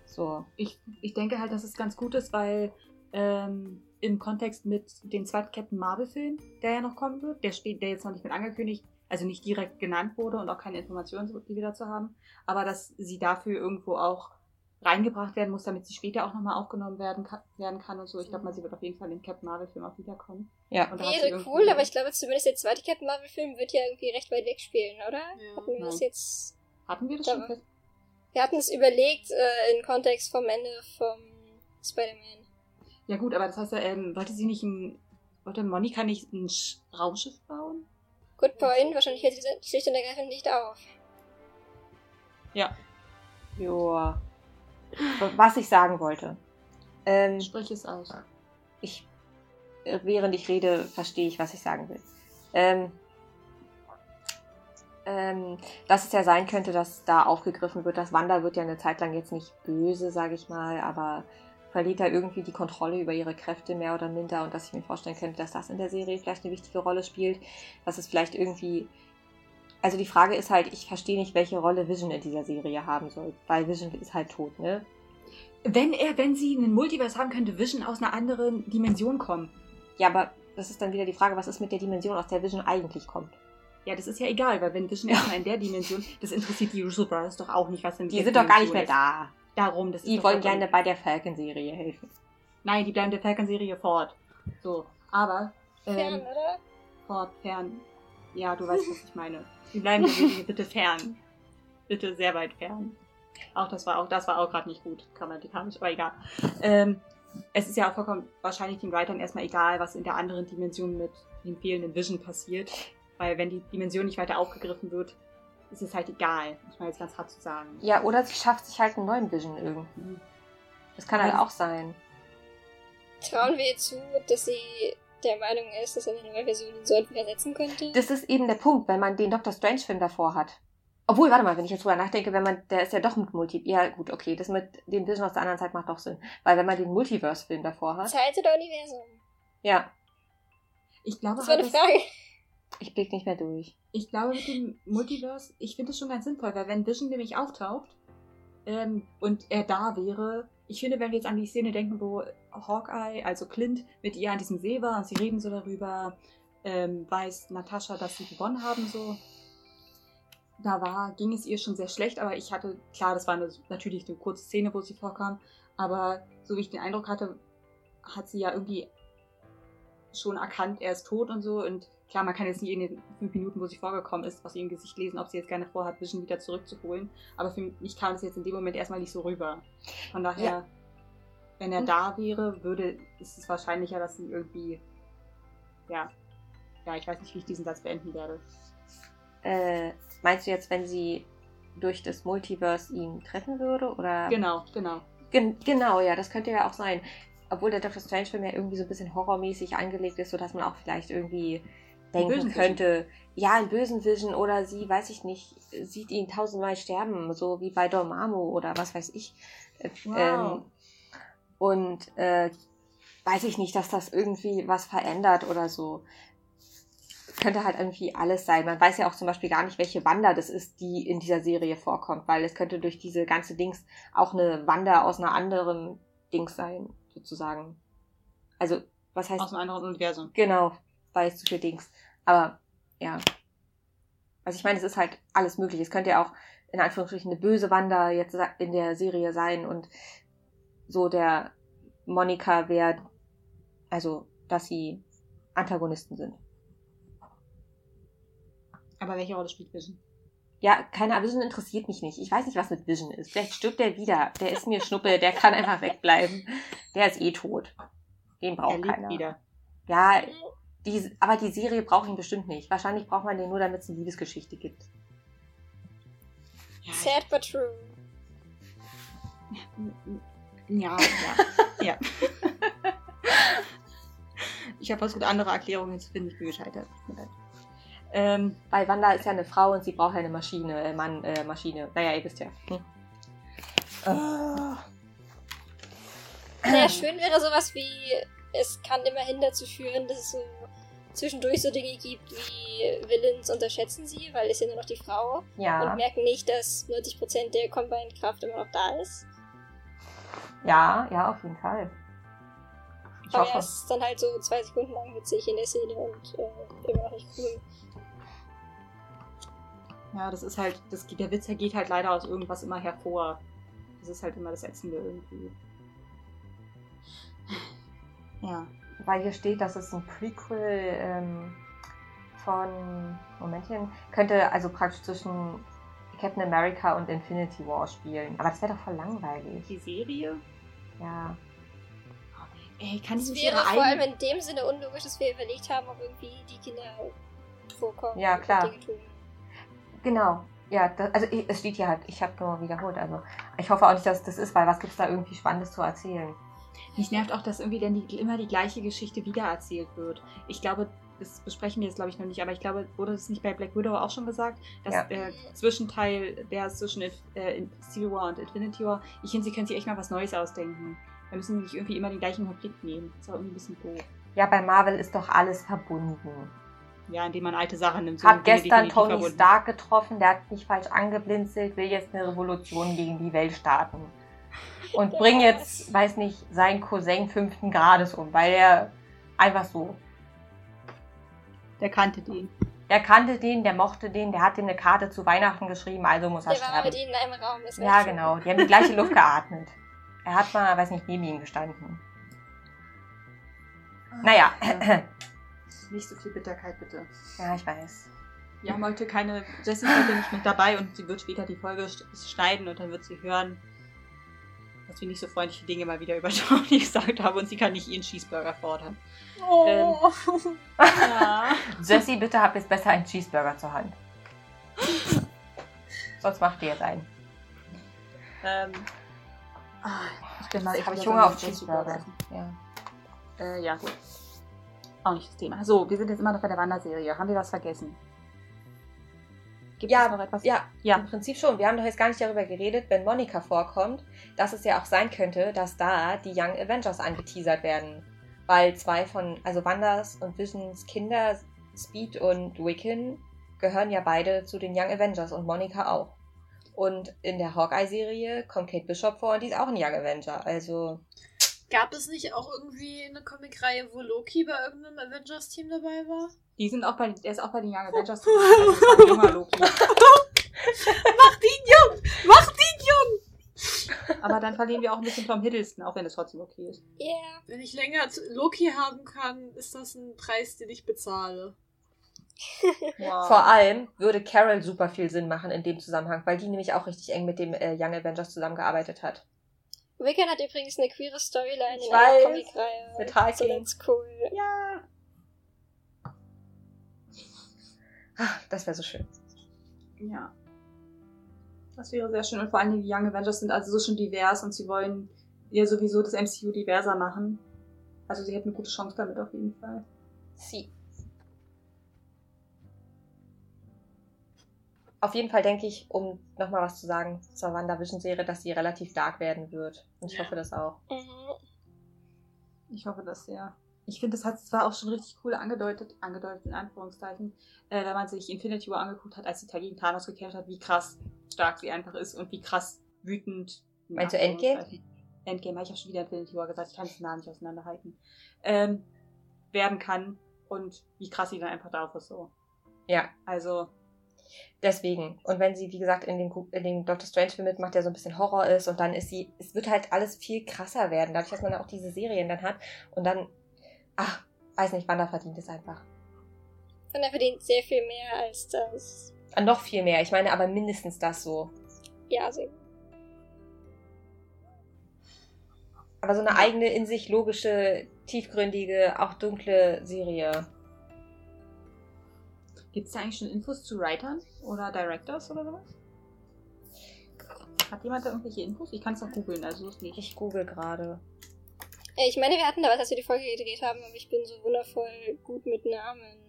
E: So.
C: Ich, ich denke halt, dass es ganz gut ist, weil ähm, im Kontext mit dem zweiten Captain Marvel-Film, der ja noch kommen wird, der, steht, der jetzt noch nicht mit angekündigt, also nicht direkt genannt wurde und auch keine Informationen, die wir dazu haben, aber dass sie dafür irgendwo auch reingebracht werden muss, damit sie später auch nochmal aufgenommen werden kann, werden kann und so. Ich glaube mal, sie wird auf jeden Fall im Captain Marvel-Film auch wiederkommen.
E: Ja.
B: Wäre
C: irgendwie-
B: cool, aber ich glaube zumindest der zweite Captain Marvel-Film wird ja irgendwie recht weit weg spielen, oder?
D: Ja.
B: Hatten wir das jetzt.
C: Hatten wir das
B: Da
C: schon fest?
B: Wir hatten es überlegt äh, in Kontext vom Ende vom Spider-Man.
C: Ja gut, aber das heißt ja, ähm, wollte sie nicht ein, wollte Monika nicht ein Sch Raumschiff bauen?
B: Good point, wahrscheinlich hört sie schlicht und ergreifend nicht auf.
C: Ja,
E: Joa. Was ich sagen wollte. Ähm,
C: sprich es aus.
E: ich, äh, während ich rede, verstehe ich, was ich sagen will. Ähm, ähm, dass es ja sein könnte, dass da aufgegriffen wird, dass Wanda wird ja eine Zeit lang jetzt nicht böse, sage ich mal, aber verliert da irgendwie die Kontrolle über ihre Kräfte mehr oder minder und dass ich mir vorstellen könnte, dass das in der Serie vielleicht eine wichtige Rolle spielt, dass es vielleicht irgendwie also die Frage ist halt, ich verstehe nicht, welche Rolle Vision in dieser Serie haben soll, weil Vision ist halt tot, ne?
C: Wenn er, wenn sie einen Multiverse haben, könnte Vision aus einer anderen Dimension kommen.
E: Ja, aber das ist dann wieder die Frage, was ist mit der Dimension, aus der Vision eigentlich kommt?
C: Ja, das ist ja egal, weil wenn Vision erstmal in der Dimension, das interessiert die Russo Brothers doch auch nicht, was in
E: Die sind doch gar nicht mehr
C: ist.
E: da.
C: Darum, das ist
E: Die wollen gerne bei der Falcon-Serie helfen.
C: Nein, die bleiben der Falcon-Serie fort. So, aber
B: Fern,
C: ähm,
B: oder?
C: fort, fern. Ja, du weißt, was ich meine. Die bleiben der Serie bitte fern. Bitte sehr weit fern. Auch das war auch, das war auch gerade nicht gut, grammatikalisch, aber egal. Ähm, es ist ja auch vollkommen wahrscheinlich den Writern erstmal egal, was in der anderen Dimension mit dem fehlenden Vision passiert. Weil wenn die Dimension nicht weiter aufgegriffen wird, ist es halt egal, muss man jetzt ganz hart zu sagen.
E: Ja, oder sie schafft sich halt einen neuen Vision irgendwie. Das kann halt
C: Aber-
E: auch sein.
B: Trauen wir ihr zu, dass sie der Meinung ist, dass er eine neue Version den Sold ersetzen könnte?
E: Das ist eben der Punkt, wenn man den Doctor Strange-Film davor hat. Obwohl, warte mal, wenn ich jetzt drüber nachdenke, wenn man, der ist ja doch mit Multi... Ja, gut, okay, das mit dem Vision aus der anderen Zeit macht doch Sinn. Weil wenn man den Multiverse-Film davor hat...
B: Zeit oder Universum?
E: Ja,
C: Ich glaube,
B: Das war
C: halt,
B: eine Frage.
E: Ich blick nicht mehr durch.
C: Ich glaube, mit dem Multiverse, ich finde es schon ganz sinnvoll, weil wenn Vision nämlich auftaucht ähm, und er da wäre, ich finde, wenn wir jetzt an die Szene denken, wo Hawkeye, also Clint, mit ihr an diesem See war und sie reden so darüber, ähm, weiß Natascha, dass sie gewonnen haben, so. Da war, ging es ihr schon sehr schlecht, aber ich hatte, klar, das war eine, natürlich eine kurze Szene, wo sie vorkam, aber so wie ich den Eindruck hatte, hat sie ja irgendwie schon erkannt, er ist tot und so. Und klar, man kann jetzt nicht in den fünf Minuten, wo sie vorgekommen ist, aus ihrem Gesicht lesen, ob sie jetzt gerne vorhat, Vision wieder zurückzuholen. Aber für mich kam es jetzt in dem Moment erstmal nicht so rüber. Von daher,
E: Ja.
C: wenn er da wäre, würde, ist es wahrscheinlicher, dass sie irgendwie, ja, ja, ich weiß nicht, wie ich diesen Satz beenden werde.
E: Äh, meinst du jetzt, wenn sie durch das Multiverse ihn treffen würde? Oder?
C: Genau, genau.
E: Gen genau, ja, das könnte ja auch sein. Obwohl der Doctor Strange-Film ja irgendwie so ein bisschen horrormäßig angelegt ist, sodass man auch vielleicht irgendwie denken könnte, ja, ein bösen Vision oder sie, weiß ich nicht, sieht ihn tausendmal sterben, so wie bei Dormammu oder was weiß ich. Äh,
C: Wow.
E: Ähm, und äh, weiß ich nicht, dass das irgendwie was verändert oder so. Könnte halt irgendwie alles sein. Man weiß ja auch zum Beispiel gar nicht, welche Wanda das ist, die in dieser Serie vorkommt, weil es könnte durch diese ganze Dings auch eine Wanda aus einer anderen Dings sein, sozusagen. Also, was heißt
C: Aus einem anderen Universum.
E: Genau, weil es zu viel Dings. Aber ja. Also ich meine, es ist halt alles möglich. Es könnte ja auch in Anführungsstrichen eine böse Wanda jetzt in der Serie sein und so der Monika wäre, also dass sie Antagonisten sind.
C: Aber welche Rolle spielt Vision?
E: Ja, keine Ahnung, Vision interessiert mich nicht. Ich weiß nicht, was mit Vision ist. Vielleicht stirbt der wieder. Der ist mir Schnuppe, der kann einfach wegbleiben. Der ist eh tot. Den
C: er
E: braucht
C: lebt
E: keiner.
C: wieder.
E: Ja, die, aber die Serie braucht ihn bestimmt nicht. Wahrscheinlich braucht man den nur, damit es eine Liebesgeschichte gibt.
C: Ja,
B: Sad but true.
C: Ja, ja, ja. (laughs) ich habe versucht, andere Erklärungen zu finden. Ich bin gescheitert. Leid. Ähm,
E: Weil Wanda ist ja eine Frau und sie braucht ja eine Maschine, äh, Mann, äh, Maschine. Naja, ihr wisst ja. Hm.
B: Naja, schön wäre sowas wie, es kann immerhin dazu führen, dass es so zwischendurch so Dinge gibt wie Villains unterschätzen sie, weil es ja nur noch die Frau und
E: Ja,
B: merken nicht, dass 90% der Combined-Kraft immer noch da ist.
E: ja, ja, auf jeden Fall. Ich
B: Aber ja,
E: hoffe.
B: es ist dann halt so zwei Sekunden lang witzig in der Szene und äh, immer noch nicht cool.
C: ja, das ist halt, das, der Witz geht halt leider aus irgendwas immer hervor. Das ist halt immer das Ätzende irgendwie. Ja.
E: Weil hier steht, dass es ein Prequel ähm, von, Momentchen, könnte also praktisch zwischen Captain America und Infinity War spielen. Aber das wäre doch voll langweilig.
C: Die Serie?
E: Ja.
C: Ey, kann
B: Es
C: ich nicht
B: wäre
C: ihre
B: vor allem in dem Sinne unlogisch, dass wir überlegt haben, ob irgendwie die Kinder vorkommen.
E: Ja, klar. Genau. Ja, das, also ich, es steht hier halt, ich habe nur wiederholt. Also ich hoffe auch nicht, dass es das ist, weil was gibt's da irgendwie Spannendes zu erzählen?
C: Mich nervt auch, dass irgendwie dann die, immer die gleiche Geschichte wiedererzählt wird. Ich glaube, das besprechen wir jetzt glaube ich noch nicht, aber ich glaube, wurde das nicht bei Black Widow auch schon gesagt, dass
E: Ja.
C: der Zwischenteil, der ist zwischen äh, Civil War und Infinity War, ich finde, sie können sich echt mal was Neues ausdenken. Da müssen sie nicht irgendwie immer den gleichen Konflikt nehmen. Das ist auch irgendwie ein bisschen doof.
E: Ja, bei Marvel ist doch alles verbunden.
C: Ja, indem man alte Sachen nimmt.
E: Hab
C: sind Dinge
E: gestern Tony
C: verbunden.
E: Stark getroffen, der hat mich falsch angeblinzelt, will jetzt eine Revolution gegen die Welt starten. Und bringen jetzt, weiß nicht, seinen Cousin fünften Grades um, weil er einfach so.
C: Der kannte den.
E: Der kannte den, der mochte den, der hat ihm eine Karte zu Weihnachten geschrieben, also muss er
B: Der war mit
E: sterben.
B: ihnen in einem Raum. Das
E: Ja, genau. Die haben die gleiche Luft geatmet. Er hat mal, weiß nicht, neben ihm gestanden. Naja, (clears throat)
C: Nicht so viel Bitterkeit, bitte.
E: ja, ich weiß.
C: Wir haben heute keine. Jessie ist heute nicht mit dabei und sie wird später die Folge sch- schneiden und dann wird sie hören, dass wir nicht so freundliche Dinge mal wieder über (laughs) Tony gesagt haben und sie kann nicht ihren Cheeseburger fordern.
D: Oh. (laughs)
C: Ja.
E: Jessie, bitte hab jetzt besser einen Cheeseburger zur Hand. (laughs) Sonst macht ihr jetzt einen.
C: ähm. Ah, ich bin mal
E: habe ich
C: wieder
E: Hunger auf Cheeseburger. Ja.
C: Äh, ja, gut. Auch nicht das Thema. So, wir sind jetzt immer noch bei der Wanderserie. Haben wir was vergessen? Gibt
E: Ja,
C: es noch etwas?
E: Ja,
C: Ja.
E: im Prinzip schon. Wir haben doch jetzt gar nicht darüber geredet, wenn Monika vorkommt, dass es ja auch sein könnte, dass da die Young Avengers angeteasert werden. Weil zwei von, also Wanders und Visions Kinder, Speed und Wiccan, gehören ja beide zu den Young Avengers und Monika auch. Und in der Hawkeye-Serie kommt Kate Bishop vor und die ist auch ein Young Avenger. Also,
D: Gab es nicht auch irgendwie eine Comicreihe, wo Loki bei irgendeinem Avengers-Team dabei war?
C: Die sind auch bei, der ist auch bei den Young Avengers. Also war ein junger Loki. (laughs)
D: Mach ihn jung! Mach ihn jung!
C: Aber dann verlieren wir auch ein bisschen Tom Hiddleston, auch wenn es trotzdem okay ist.
B: Yeah.
D: Wenn ich länger zu- Loki haben kann, ist das ein Preis, den ich bezahle.
C: Wow.
E: vor allem würde Carol super viel Sinn machen in dem Zusammenhang, weil die nämlich auch richtig eng mit dem äh, Young Avengers zusammengearbeitet hat.
B: Wiccan hat übrigens eine queere Storyline
E: Ich
B: in einer
E: weiß.
B: Comicreihe.
E: Mit
B: So
E: Hulking.
B: ganz cool.
C: Ja.
E: Ah, Das wäre so schön.
C: Ja. Das wäre sehr schön. Und vor allem die Young Avengers sind also so schon divers und sie wollen ja sowieso das MCU diverser machen. Also sie hätten eine gute Chance damit auf jeden Fall.
E: Sie. Auf jeden Fall denke ich, um nochmal was zu sagen zur WandaVision-Serie, dass sie relativ dark werden wird. Und ich hoffe das auch.
B: Mhm.
C: Ich hoffe das sehr. Ich finde, das hat zwar auch schon richtig cool angedeutet, angedeutet in Anführungszeichen, äh, wenn man sich Infinity War angeguckt hat, als sie gegen Thanos gekämpft hat, wie krass stark sie einfach ist und wie krass wütend. in
E: Meinst du Endgame?
C: Endgame, ich habe schon wieder Infinity War gesagt, ich kann es nah nicht auseinanderhalten. Ähm, werden kann und wie krass sie dann einfach drauf ist so.
E: Ja,
C: Also,
E: deswegen. Und wenn sie, wie gesagt, in den, Gu- in den Doctor Strange-Film mitmacht, der so ein bisschen Horror ist und dann ist sie, es wird halt alles viel krasser werden, dadurch, dass man auch diese Serien dann hat. Und dann, ach, weiß nicht, Wanda verdient es einfach.
B: Er verdient sehr viel mehr als das.
E: Ah, noch viel mehr. Ich meine aber mindestens das so.
B: Ja, also
E: Aber so eine eigene, in sich logische, tiefgründige, auch dunkle Serie.
C: Gibt es da eigentlich schon Infos zu Writern oder Directors oder sowas? Hat jemand da irgendwelche Infos? Ich kann es noch googeln, also so ist nicht.
E: Ich google gerade.
B: Äh, Ich meine, wir hatten da was, als wir die Folge gedreht haben, aber ich bin so wundervoll gut mit Namen.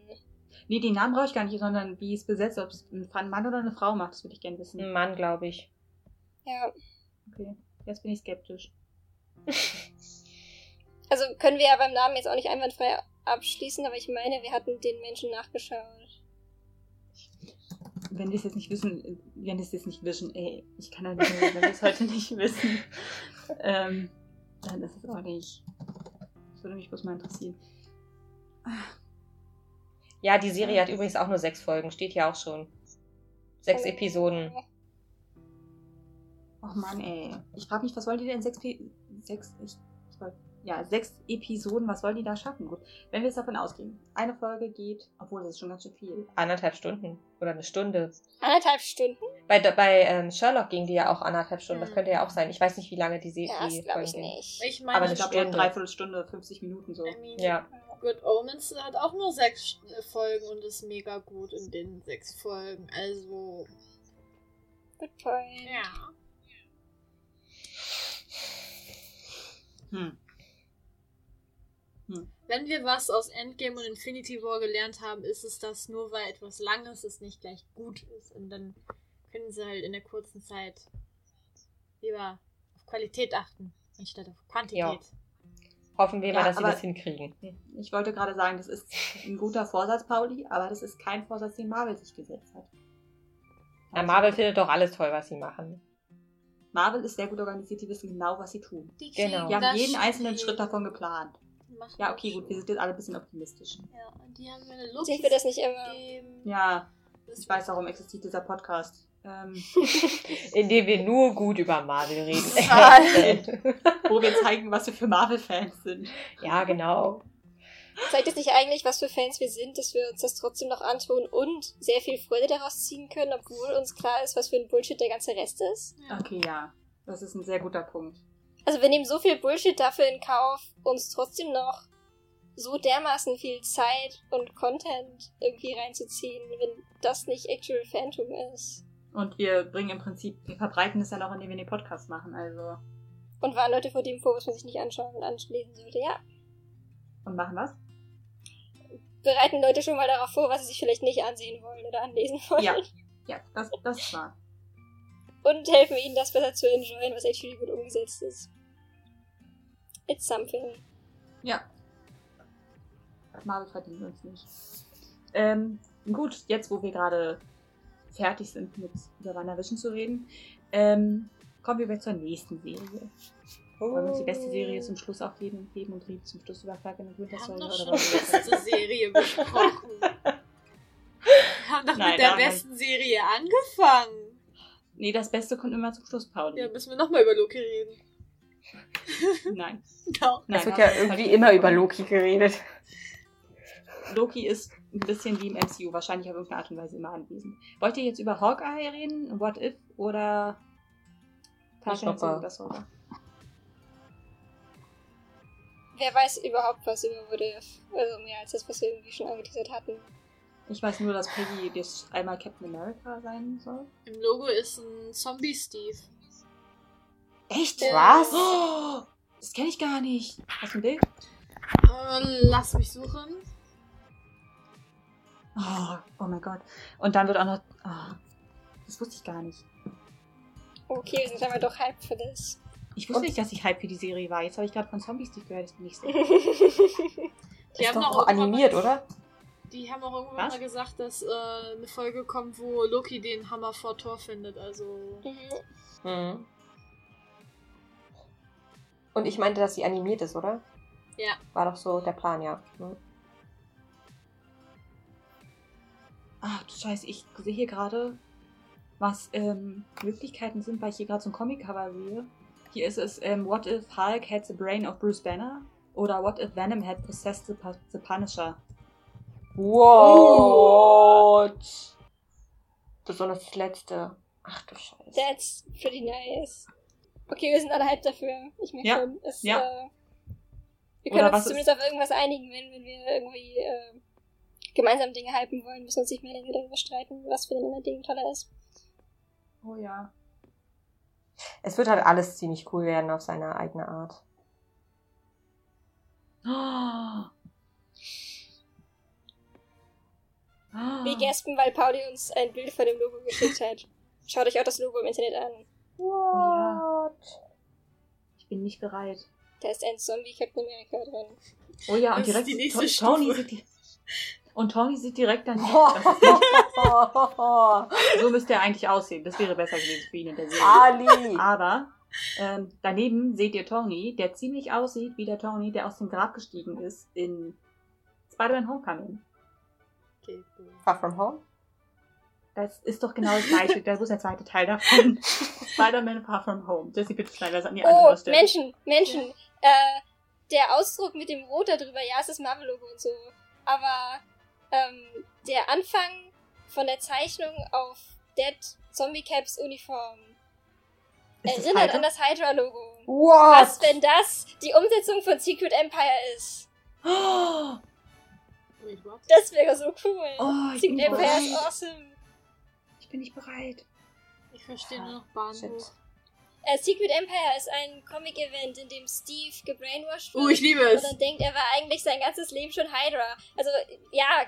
C: Nee, den Namen brauche ich gar nicht, sondern wie es besetzt, ob es ein Mann oder eine Frau macht, das würde ich gerne wissen.
E: Ein Mann, glaube ich.
B: Ja.
C: Okay, jetzt bin ich skeptisch. (laughs)
B: Also können wir ja beim Namen jetzt auch nicht einwandfrei abschließen, aber ich meine, wir hatten den Menschen nachgeschaut.
C: Wenn wir es jetzt nicht wissen, wenn wir es jetzt nicht wissen, ey, ich kann ja nicht, mehr, wenn wir es heute nicht wissen, (laughs) ähm, dann ist es auch nicht. Das würde mich bloß mal interessieren.
E: Ja, die Serie hat übrigens auch nur sechs Folgen. Steht hier auch schon. Sechs
B: Oh.
E: Episoden.
C: Och Mann, ey. Ich frage mich, was wollen die denn sechs, sechs, ich, ich wollt- ja, sechs Episoden, was wollen die da schaffen? Gut, wenn wir jetzt davon ausgehen, eine Folge geht, obwohl das ist schon ganz schön viel.
E: Anderthalb Stunden. Oder eine Stunde.
B: Anderthalb Stunden?
E: Bei, bei ähm, Sherlock ging die ja auch anderthalb Stunden. Das
D: Hm.
E: könnte ja auch sein. Ich weiß nicht, wie lange die, Se
B: Ja, das glaube ich nicht.
D: Ich
E: Aber
D: meine,
E: eine
C: ich glaube, eher
E: Stunde.
C: dreiviertel Stunde, 50 Minuten so.
D: I mean,
E: Ja.
D: Good Omens hat auch nur sechs äh, Folgen und ist mega gut in den sechs Folgen. Also,
B: Good point.
D: ja.
C: Hm.
D: Wenn wir was aus Endgame und Infinity War gelernt haben, ist es, dass nur weil etwas Langes ist, nicht gleich gut ist. Und dann können sie halt in der kurzen Zeit lieber auf Qualität achten, anstatt auf Quantität.
E: Ja. Hoffen wir mal,
C: Ja,
E: dass sie das hinkriegen.
C: Ich wollte gerade sagen, das ist ein guter Vorsatz, Pauli, aber das ist kein Vorsatz, den Marvel sich gesetzt hat.
E: Ja, Marvel findet doch alles toll, was sie machen.
C: Marvel ist sehr gut organisiert, die wissen genau, was sie tun.
D: Die
E: Genau.
C: Die haben jeden einzelnen. Schritt davon geplant.
D: Machen
C: Ja, okay, gut, wir sind jetzt alle ein bisschen optimistisch.
D: Ja, und die haben mir eine
B: Sind wir das nicht immer?
C: Ja,
D: Das
C: ich weiß, warum existiert dieser Podcast. Ähm, (laughs)
E: Indem wir nur gut über Marvel reden. (laughs) (laughs)
C: wo wir zeigen, was wir für Marvel-Fans sind.
E: ja, genau.
B: Zeigt es nicht eigentlich, was für Fans wir sind, dass wir uns das trotzdem noch antun und sehr viel Freude daraus ziehen können, obwohl uns klar ist, was für ein Bullshit der ganze Rest ist?
D: Ja.
C: Okay, ja. Das ist ein sehr guter Punkt.
B: Also wir nehmen so viel Bullshit dafür in Kauf, uns trotzdem noch so dermaßen viel Zeit und Content irgendwie reinzuziehen, wenn das nicht Actual Phantom ist.
C: Und wir bringen im Prinzip, wir verbreiten es ja noch, indem wir den Podcast machen. Also.
B: Und waren Leute vor dem vor, was man sich nicht anschauen und anlesen sollte. Ja,
C: Und machen was?
B: bereiten Leute schon mal darauf vor, was sie sich vielleicht nicht ansehen wollen oder anlesen wollen.
C: Ja. Ja, das, das ist wahr.
B: Und helfen ihnen, das besser zu enjoyen, was actually gut umgesetzt ist. It's something.
C: Ja. Marvel verdient uns nicht. Ähm, gut, jetzt wo wir gerade fertig sind, mit über WandaVision zu reden, ähm, kommen wir zur nächsten Serie. Wollen wir uns die beste Serie zum Schluss auch geben, geben und reden zum Schluss über Falcon und Winter
D: Wir haben
C: Soldier?
D: doch schon die beste Serie besprochen. Wir haben doch
C: Nein,
D: mit der besten Serie angefangen.
C: Nee, das Beste kommt immer zum Schluss, Pauli.
D: Ja, müssen wir nochmal über Loki reden.
C: Nein.
D: Doch.
C: Nein,
E: Es wird ja irgendwie immer über Loki geredet.
C: Loki ist ein bisschen wie im MCU, wahrscheinlich auf irgendeine Art und Weise immer anwesend. Wollt ihr jetzt über Hawkeye reden, What If oder
E: Hopper.
C: Winter Soldier?
B: Wer weiß überhaupt was über What If? Also mehr als das, was wir irgendwie schon angeteasert hatten.
C: Ich weiß nur, dass Peggy jetzt einmal Captain America sein soll.
D: Im Logo ist ein Zombie-Steve.
C: Echt?
E: Was?
C: Oh, das kenne ich gar nicht. Hast du ein Bild?
D: Äh, lass mich suchen.
C: Oh, oh mein Gott. Und dann wird auch noch. Oh, das wusste ich gar nicht.
B: Okay, wir sind aber doch hyped für das.
C: Ich wusste
E: Und-
C: nicht, dass ich Hype für die Serie war. Jetzt habe ich gerade von Zombies Steve gehört, das bin ich sehr. (laughs)
D: Die
E: ist
D: haben
E: doch
D: auch
E: animiert,
D: irgendwann-
E: oder?
D: Die haben auch irgendwann
C: Was?
D: mal gesagt, dass äh, eine Folge kommt, wo Loki den Hammer vor Tor findet. Also.
B: Mhm.
E: Mhm. Und ich meinte, dass sie animiert ist, oder?
D: Ja.
E: War doch so der Plan, ja. Mhm.
C: Ach du Scheiße, ich sehe hier gerade, was ähm, Möglichkeiten sind, weil ich hier gerade so ein Comic-Cover sehe. Hier ist es, ähm, What if Hulk had the brain of Bruce Banner? Oder What if Venom had possessed the, the Punisher?
E: What? Besonders das letzte. Ach du Scheiße.
B: That's pretty nice. Okay, wir sind alle hyped dafür. Ich merke
C: Ja,
B: schon. Es,
C: ja.
B: Äh, wir
C: Oder
B: können
C: was
B: uns zumindest auf irgendwas einigen, wenn, wenn wir irgendwie äh, gemeinsam Dinge hypen wollen, müssen wir uns nicht mehr länger darüber streiten, was für den anderen Ding toller ist.
C: Oh ja.
E: Es wird halt alles ziemlich cool werden auf seine eigene Art.
C: Oh. Ah.
B: Wir gaspen, weil Pauli uns ein Bild von dem Logo geschickt hat. (laughs) Schaut euch auch das Logo im Internet an.
E: What?
C: Ich bin nicht bereit.
B: Da ist ein Zombie Captain America drin.
C: Oh ja, und
D: Das ist
C: direkt
D: die nächste
C: To- Tony
D: Stufe.
C: sieht die. Und Tony sieht direkt dann. (laughs) So müsste er eigentlich aussehen. Das wäre besser gewesen für ihn in der Serie.
E: Ali!
C: Aber ähm, daneben seht ihr Tony, der ziemlich aussieht wie der Tony, der aus dem Grab gestiegen ist in Spider-Man Homecoming.
D: Okay, cool.
E: Far from home?
C: Das ist doch genau das gleiche. Das ist der zweite Teil davon. (laughs) Spider-Man Far From Home. Jesse, bitte schneid das an die
B: Oh,
C: andere Stelle.
B: Menschen, Menschen. Äh, der Ausdruck mit dem Rot da drüber, ja, es ist Marvel-Logo und so. Aber ähm, der Anfang von der Zeichnung auf Dead Zombie Caps Uniform
C: Ist
B: erinnert
C: Hydra?
B: an das Hydra-Logo.
E: What?
B: Was, wenn das die Umsetzung von Secret Empire ist? (gasps)
C: Oh?
B: Das wäre so cool.
C: oh,
B: Secret Empire ist awesome.
C: Ich bin nicht bereit.
D: Ich verstehe nur noch Bahnhof.
E: Shit.
B: Äh, Secret Empire ist ein Comic-Event, in dem Steve gebrainwashed wird.
D: Oh, ich liebe
B: und
D: es.
B: dann denkt, er war eigentlich sein ganzes Leben schon Hydra. Also, ja,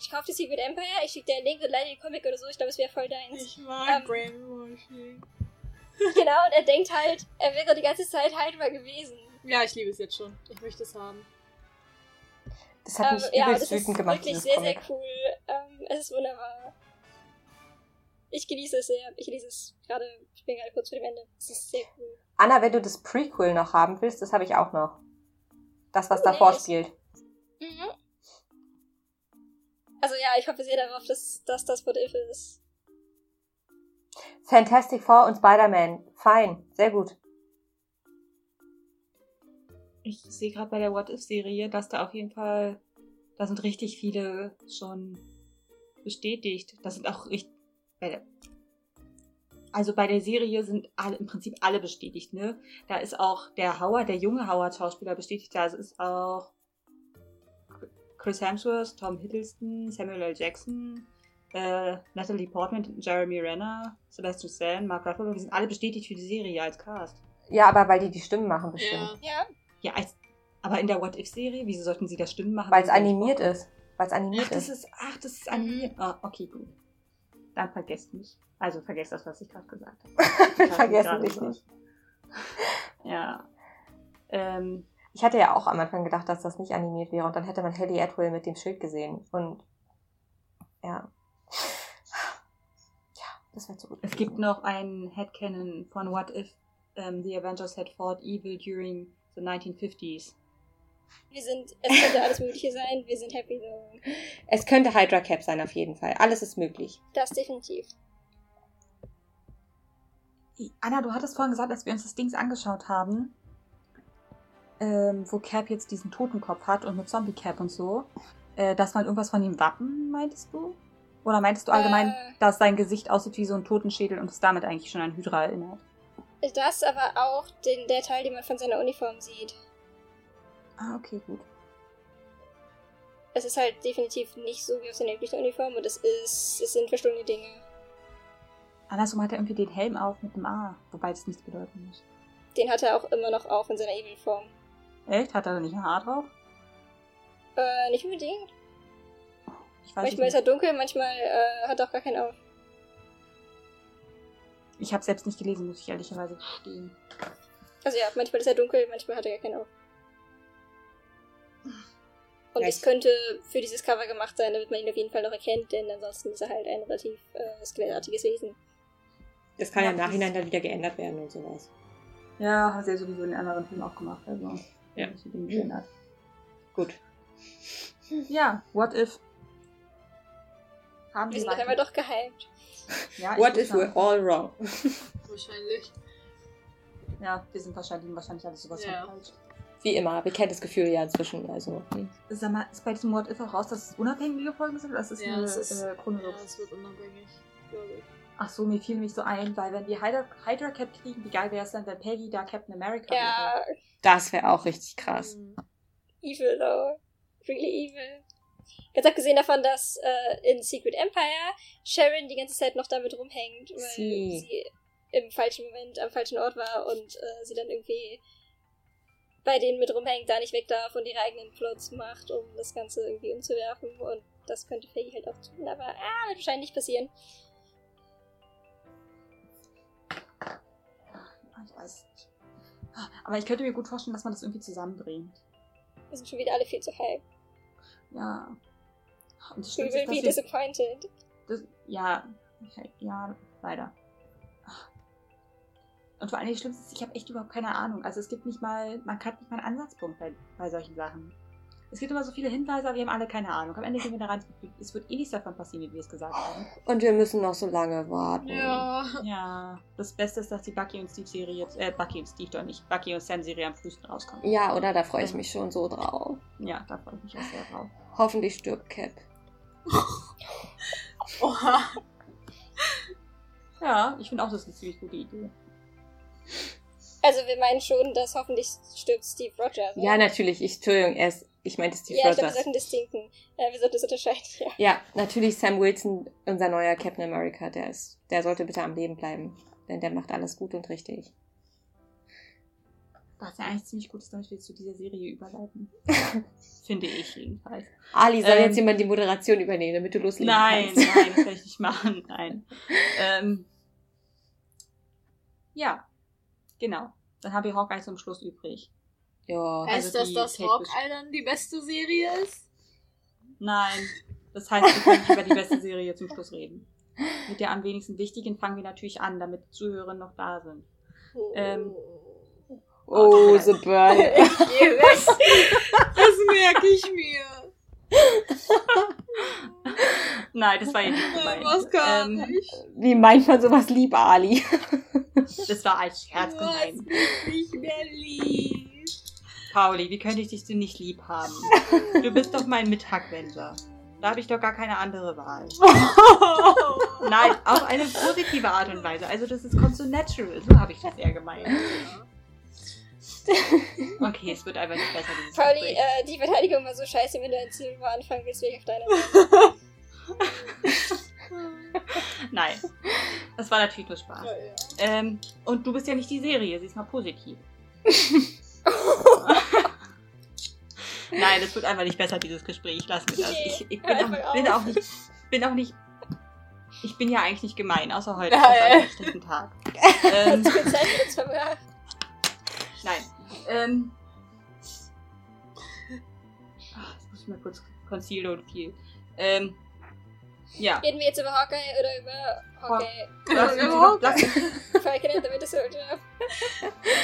B: ich kaufe die Secret Empire, ich schicke dir einen Link und leite den Comic oder so, ich glaube, es wäre voll deins.
D: Ich mag
B: Ähm,
D: Brainwashing.
B: genau, und er denkt halt, er wäre die ganze Zeit Hydra gewesen.
D: Ja, ich liebe es jetzt schon. Ich möchte es haben.
E: Das hat mich
B: Ähm, ja,
E: übelst
B: das ist
E: gemacht,
B: wirklich sehr,
E: Comic.
B: sehr cool. Ähm, es ist wunderbar. Ich genieße es sehr. Ich genieße es gerade, ich bin gerade kurz vor dem Ende. Es ist sehr cool.
E: Anna, wenn du das Prequel noch haben willst, das habe ich auch noch. Das, was
B: Oh,
E: davor
B: nice.
E: spielt.
B: Mhm. Also ja, ich hoffe sehr darauf, dass, dass das What If ist.
E: Fantastic Four und Spider-Man. Fein. Sehr gut.
C: Ich sehe gerade bei der What If-Serie, dass da auf jeden Fall, da sind richtig viele schon bestätigt. Das sind auch richtig, der, also bei der Serie sind alle, im Prinzip alle bestätigt, ne? Da ist auch der Howard, der junge Howard-Schauspieler bestätigt, da ist auch Chris Hemsworth, Tom Hiddleston, Samuel L. Jackson, äh, Natalie Portman, Jeremy Renner, Sebastian Stan, Mark Ruffalo, die sind alle bestätigt für die Serie als Cast.
E: Ja, aber weil die die Stimmen machen bestimmt.
D: Ja.
B: Ja,
C: als, aber in der What-If-Serie, wieso sollten sie das Stimmen machen?
E: Weil es animiert ist. Weil es animiert
C: Ach, das
E: ist.
C: ist, ach, das ist animiert. Ah, okay, gut. Dann vergesst mich. Also vergesst das, was ich gerade gesagt habe. (laughs)
E: Wir
C: hab
E: vergessen dich nicht. (laughs)
C: Ja. Ähm,
E: Ich hatte ja auch am Anfang gedacht, dass das nicht animiert wäre und dann hätte man Haley Atwell mit dem Schild gesehen. Und ja. Ja, das wäre zu gut.
C: es gibt noch einen Headcanon von What If um, the Avengers had fought evil during the 1950s.
B: Wir sind, es könnte alles Mögliche sein. Wir sind happy so.
E: Es könnte Hydra Cap sein, auf jeden Fall. Alles ist möglich.
B: Das definitiv.
C: Anna, du hattest vorhin gesagt, als wir uns das Dings angeschaut haben, ähm, wo Cap jetzt diesen Totenkopf hat und mit Zombie Cap und so, äh, dass man irgendwas von dem Wappen, meintest du? Oder meintest du allgemein,
B: Äh.
C: dass sein Gesicht aussieht wie so ein Totenschädel und es damit eigentlich schon an Hydra erinnert?
B: Das aber auch den, der Teil, den man von seiner Uniform sieht.
C: Ah, okay, gut.
B: Es ist halt definitiv nicht so wie auf seiner üblichen Uniform und es ist, es sind verschlungene Dinge.
C: Andersrum hat er irgendwie den Helm auf mit dem A, wobei das nichts bedeuten muss.
B: Den hat er auch immer noch auf in seiner Evil-Form.
C: Echt? Hat er da nicht ein Haar drauf?
B: Äh, nicht unbedingt.
C: Ich weiß
B: Manchmal
C: es
B: ist er
C: nicht.
B: dunkel, manchmal äh, hat er auch gar keinen auf.
C: Ich habe selbst nicht gelesen, muss ich ehrlicherweise gestehen.
B: Also ja, manchmal ist er dunkel, manchmal hat er gar keinen auf. Und es könnte für dieses Cover gemacht sein, damit man ihn auf jeden Fall noch erkennt, denn ansonsten ist er halt ein relativ äh, skelettartiges Wesen.
E: Das kann
C: Ja,
E: ja im Nachhinein dann wieder geändert werden und sowas.
C: Ja, hat er sowieso in den anderen Filmen auch gemacht, also.
E: Ja.
C: Dinge geändert.
E: Gut.
C: Ja, what if? Haben
B: Wir
C: wir
B: sind einmal doch gehypt.
C: Ja, ich
E: What if we're all wrong? (laughs)
D: Wahrscheinlich.
C: Ja, wir sind wahrscheinlich, wahrscheinlich alles sowas
D: Ja.
C: von falsch.
E: Wie immer, wir kennen das Gefühl ja inzwischen. Also, hm.
C: Sag mal, ist bei diesem if auch raus, dass es unabhängige Folgen sind? Oder ist das
D: Ja,
C: eine
D: es ist-
C: äh,
D: Ja,
C: chronologisch?
D: es wird unabhängig, glaube ich.
C: Ach so, mir fiel nämlich so ein, weil wenn wir Hydra, Hydra Cap kriegen, wie geil wäre es dann, wenn Peggy da Captain America wäre?
B: Ja,
E: das wäre auch richtig krass.
D: Mhm.
B: evil though. Really evil. Ganz abgesehen davon, dass äh, in Secret Empire Sharon die ganze Zeit noch damit rumhängt, weil
E: Sie.
B: sie im falschen Moment am falschen Ort war und äh, sie dann irgendwie bei denen mit rumhängt, da nicht weg darf und ihre eigenen Plots macht, um das Ganze irgendwie umzuwerfen. Und das könnte Peggy halt auch tun, aber ah, wird wahrscheinlich nicht passieren.
C: Ah, Ich weiß nicht. Aber ich könnte mir gut vorstellen, dass man das irgendwie zusammenbringt.
B: Wir sind schon wieder alle viel zu hype.
C: Ja. Und das
B: We will
C: ist,
B: be disappointed.
C: das, ja, ja, leider. Und vor allem das Schlimmste ist, ich habe echt überhaupt keine Ahnung. Also es gibt nicht mal, man hat nicht mal einen Ansatzpunkt bei, bei solchen Sachen. Es gibt immer so viele Hinweise, aber wir haben alle keine Ahnung. Am Ende gehen wir da rein, es wird eh nichts davon passieren, wie wir es gesagt haben.
E: Und wir müssen noch so lange warten.
D: Ja.
C: Ja, das Beste ist, dass die Bucky und Steve Serie jetzt, äh, Bucky und Steve doch nicht, Bucky und Sam Serie am frühesten rauskommt.
E: Ja, oder? Da freue ich mich schon so drauf.
C: Ja, da freue ich mich auch sehr drauf.
E: Hoffentlich stirbt Cap. (laughs)
D: Oha.
C: Ja, ich finde auch, das ist eine ziemlich gute Idee.
B: Also wir meinen schon, dass hoffentlich stirbt Steve Rogers.
E: Ja, natürlich. Ich, Entschuldigung, erst, ich meinte Steve
B: Ja, ich glaube, wir
E: Rogers.
B: sollten das denken. Ja, wir sollten das unterscheiden, (laughs) ja.
E: Ja, natürlich Sam Wilson, unser neuer Captain America, der ist, der sollte bitte am Leben bleiben. Denn der macht alles gut und richtig.
C: Was ja eigentlich ziemlich gut ist, damit wir zu dieser Serie überleiten. (laughs) Finde ich jedenfalls.
E: Ali, soll
C: Ähm,
E: jetzt jemand die Moderation übernehmen, damit du loslegen
C: Nein,
E: kannst?
C: nein, das werde ich nicht machen. Nein. (laughs) Ähm, ja, genau. Dann haben wir Hawkeye zum Schluss übrig.
E: Ja.
D: Heißt
C: Also
D: das, dass
C: Kate
D: Hawkeye dann die beste Serie ist?
C: Nein, das heißt, wir können nicht über die beste Serie zum Schluss reden. mit der am wenigsten wichtigen fangen wir natürlich an, damit Zuhörer noch da sind. Ähm,
E: Oh,
C: Oh,
E: the burn. (laughs)
D: Ich geh weg. Das merke ich mir.
C: Nein, das war ja nicht gemeint. Ähm.
E: Wie meint man sowas lieb, Ali?
C: Das war als Scherz gemeint.
D: nicht mehr lieb.
C: Pauli, wie könnte ich dich denn nicht lieb haben? Du bist doch mein Mittagwender. Da habe ich doch gar keine andere Wahl. (laughs) Nein, auf eine positive Art und Weise. Also das ist kommt so natural. So habe ich das eher gemeint. Okay, es wird einfach nicht besser. Dieses
B: Pauli, äh, die Verteidigung war so scheiße, wenn du ein Silber anfangen willst, wäre ich auf deiner Seite. (laughs) (laughs)
C: Nein, das war natürlich nur Spaß.
D: Ja, ja.
C: Ähm, und du bist ja nicht die Serie, sie ist mal positiv. (laughs) Nein, es wird einfach nicht besser, dieses Gespräch. Lass mich das. Ich, ich bin, auch, bin auch nicht. Bin auch nicht. Ich bin ja eigentlich nicht gemein, außer heute.
D: Ja,
C: Das ist
D: ja.
C: ein bestimmten Tag. (laughs) Ähm, nein. Ähm. Ach, jetzt muss ich mal kurz Conceal und viel. Ähm. Ja.
B: Reden wir jetzt über Hawkeye oder über Hawkeye?
C: Lass uns
D: Ja,
C: über, lass,
B: Falcon and the Winter Soldier.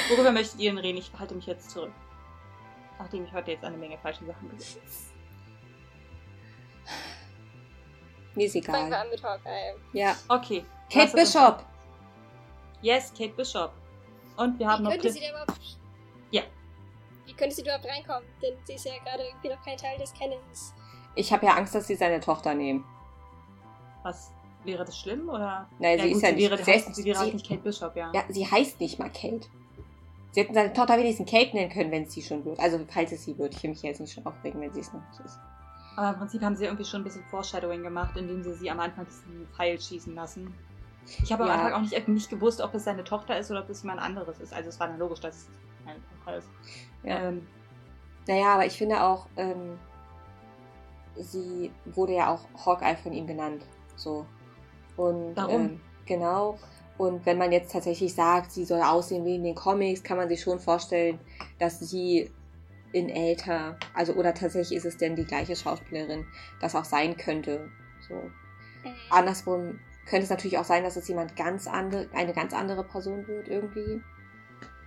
C: worüber möchtet ihr denn reden? Ich halte mich jetzt zurück. Nachdem ich heute jetzt eine Menge falsche Sachen gesagt habe.
E: Mir ist
B: Fangen wir
E: egal.
B: an mit Hawkeye.
E: Ja.
C: Okay.
E: Kate Bishop.
C: Yes, Kate Bishop. Und wir haben
B: Wie
C: noch
B: könnte
C: Cliff.
B: sie da überhaupt...
C: Ja.
B: Wie könnte sie überhaupt reinkommen? Denn sie ist ja gerade irgendwie noch kein Teil des Canons.
E: Ich habe ja Angst, dass sie seine Tochter nehmen.
C: Was wäre das schlimm oder?
E: Nein, sie ist ja
C: sie
E: nicht-
C: Wäre,
E: sie
C: heißt, sie wäre halt
E: sie-
C: nicht Kate Bishop, ja.
E: Ja, sie heißt nicht mal Kate. Sie hätten seine Tochter wenigstens Kate nennen können, wenn es sie schon wird. Also, falls es sie wird. Ich will mich jetzt nicht schon aufregen, wenn sie es noch nicht ist.
C: Aber im Prinzip haben sie irgendwie schon ein bisschen Foreshadowing gemacht, indem sie sie am Anfang diesen Pfeil schießen lassen. Ich habe am
E: Ja.
C: Anfang auch nicht, nicht gewusst, ob es seine Tochter ist oder ob es jemand anderes ist. Also es war dann logisch, dass es seine Tochter ist.
E: Ja.
C: Ähm,
E: Naja, aber ich finde auch, ähm, sie wurde ja auch Hawkeye von ihm genannt. So. Und
C: Warum?
E: Ähm, genau. Und wenn man jetzt tatsächlich sagt, sie soll aussehen wie in den Comics, kann man sich schon vorstellen, dass sie in älter, also oder tatsächlich ist es denn die gleiche Schauspielerin, das auch sein könnte. So.
B: Mhm.
E: Andersrum könnte es natürlich auch sein, dass es jemand ganz andere, eine ganz andere Person wird irgendwie.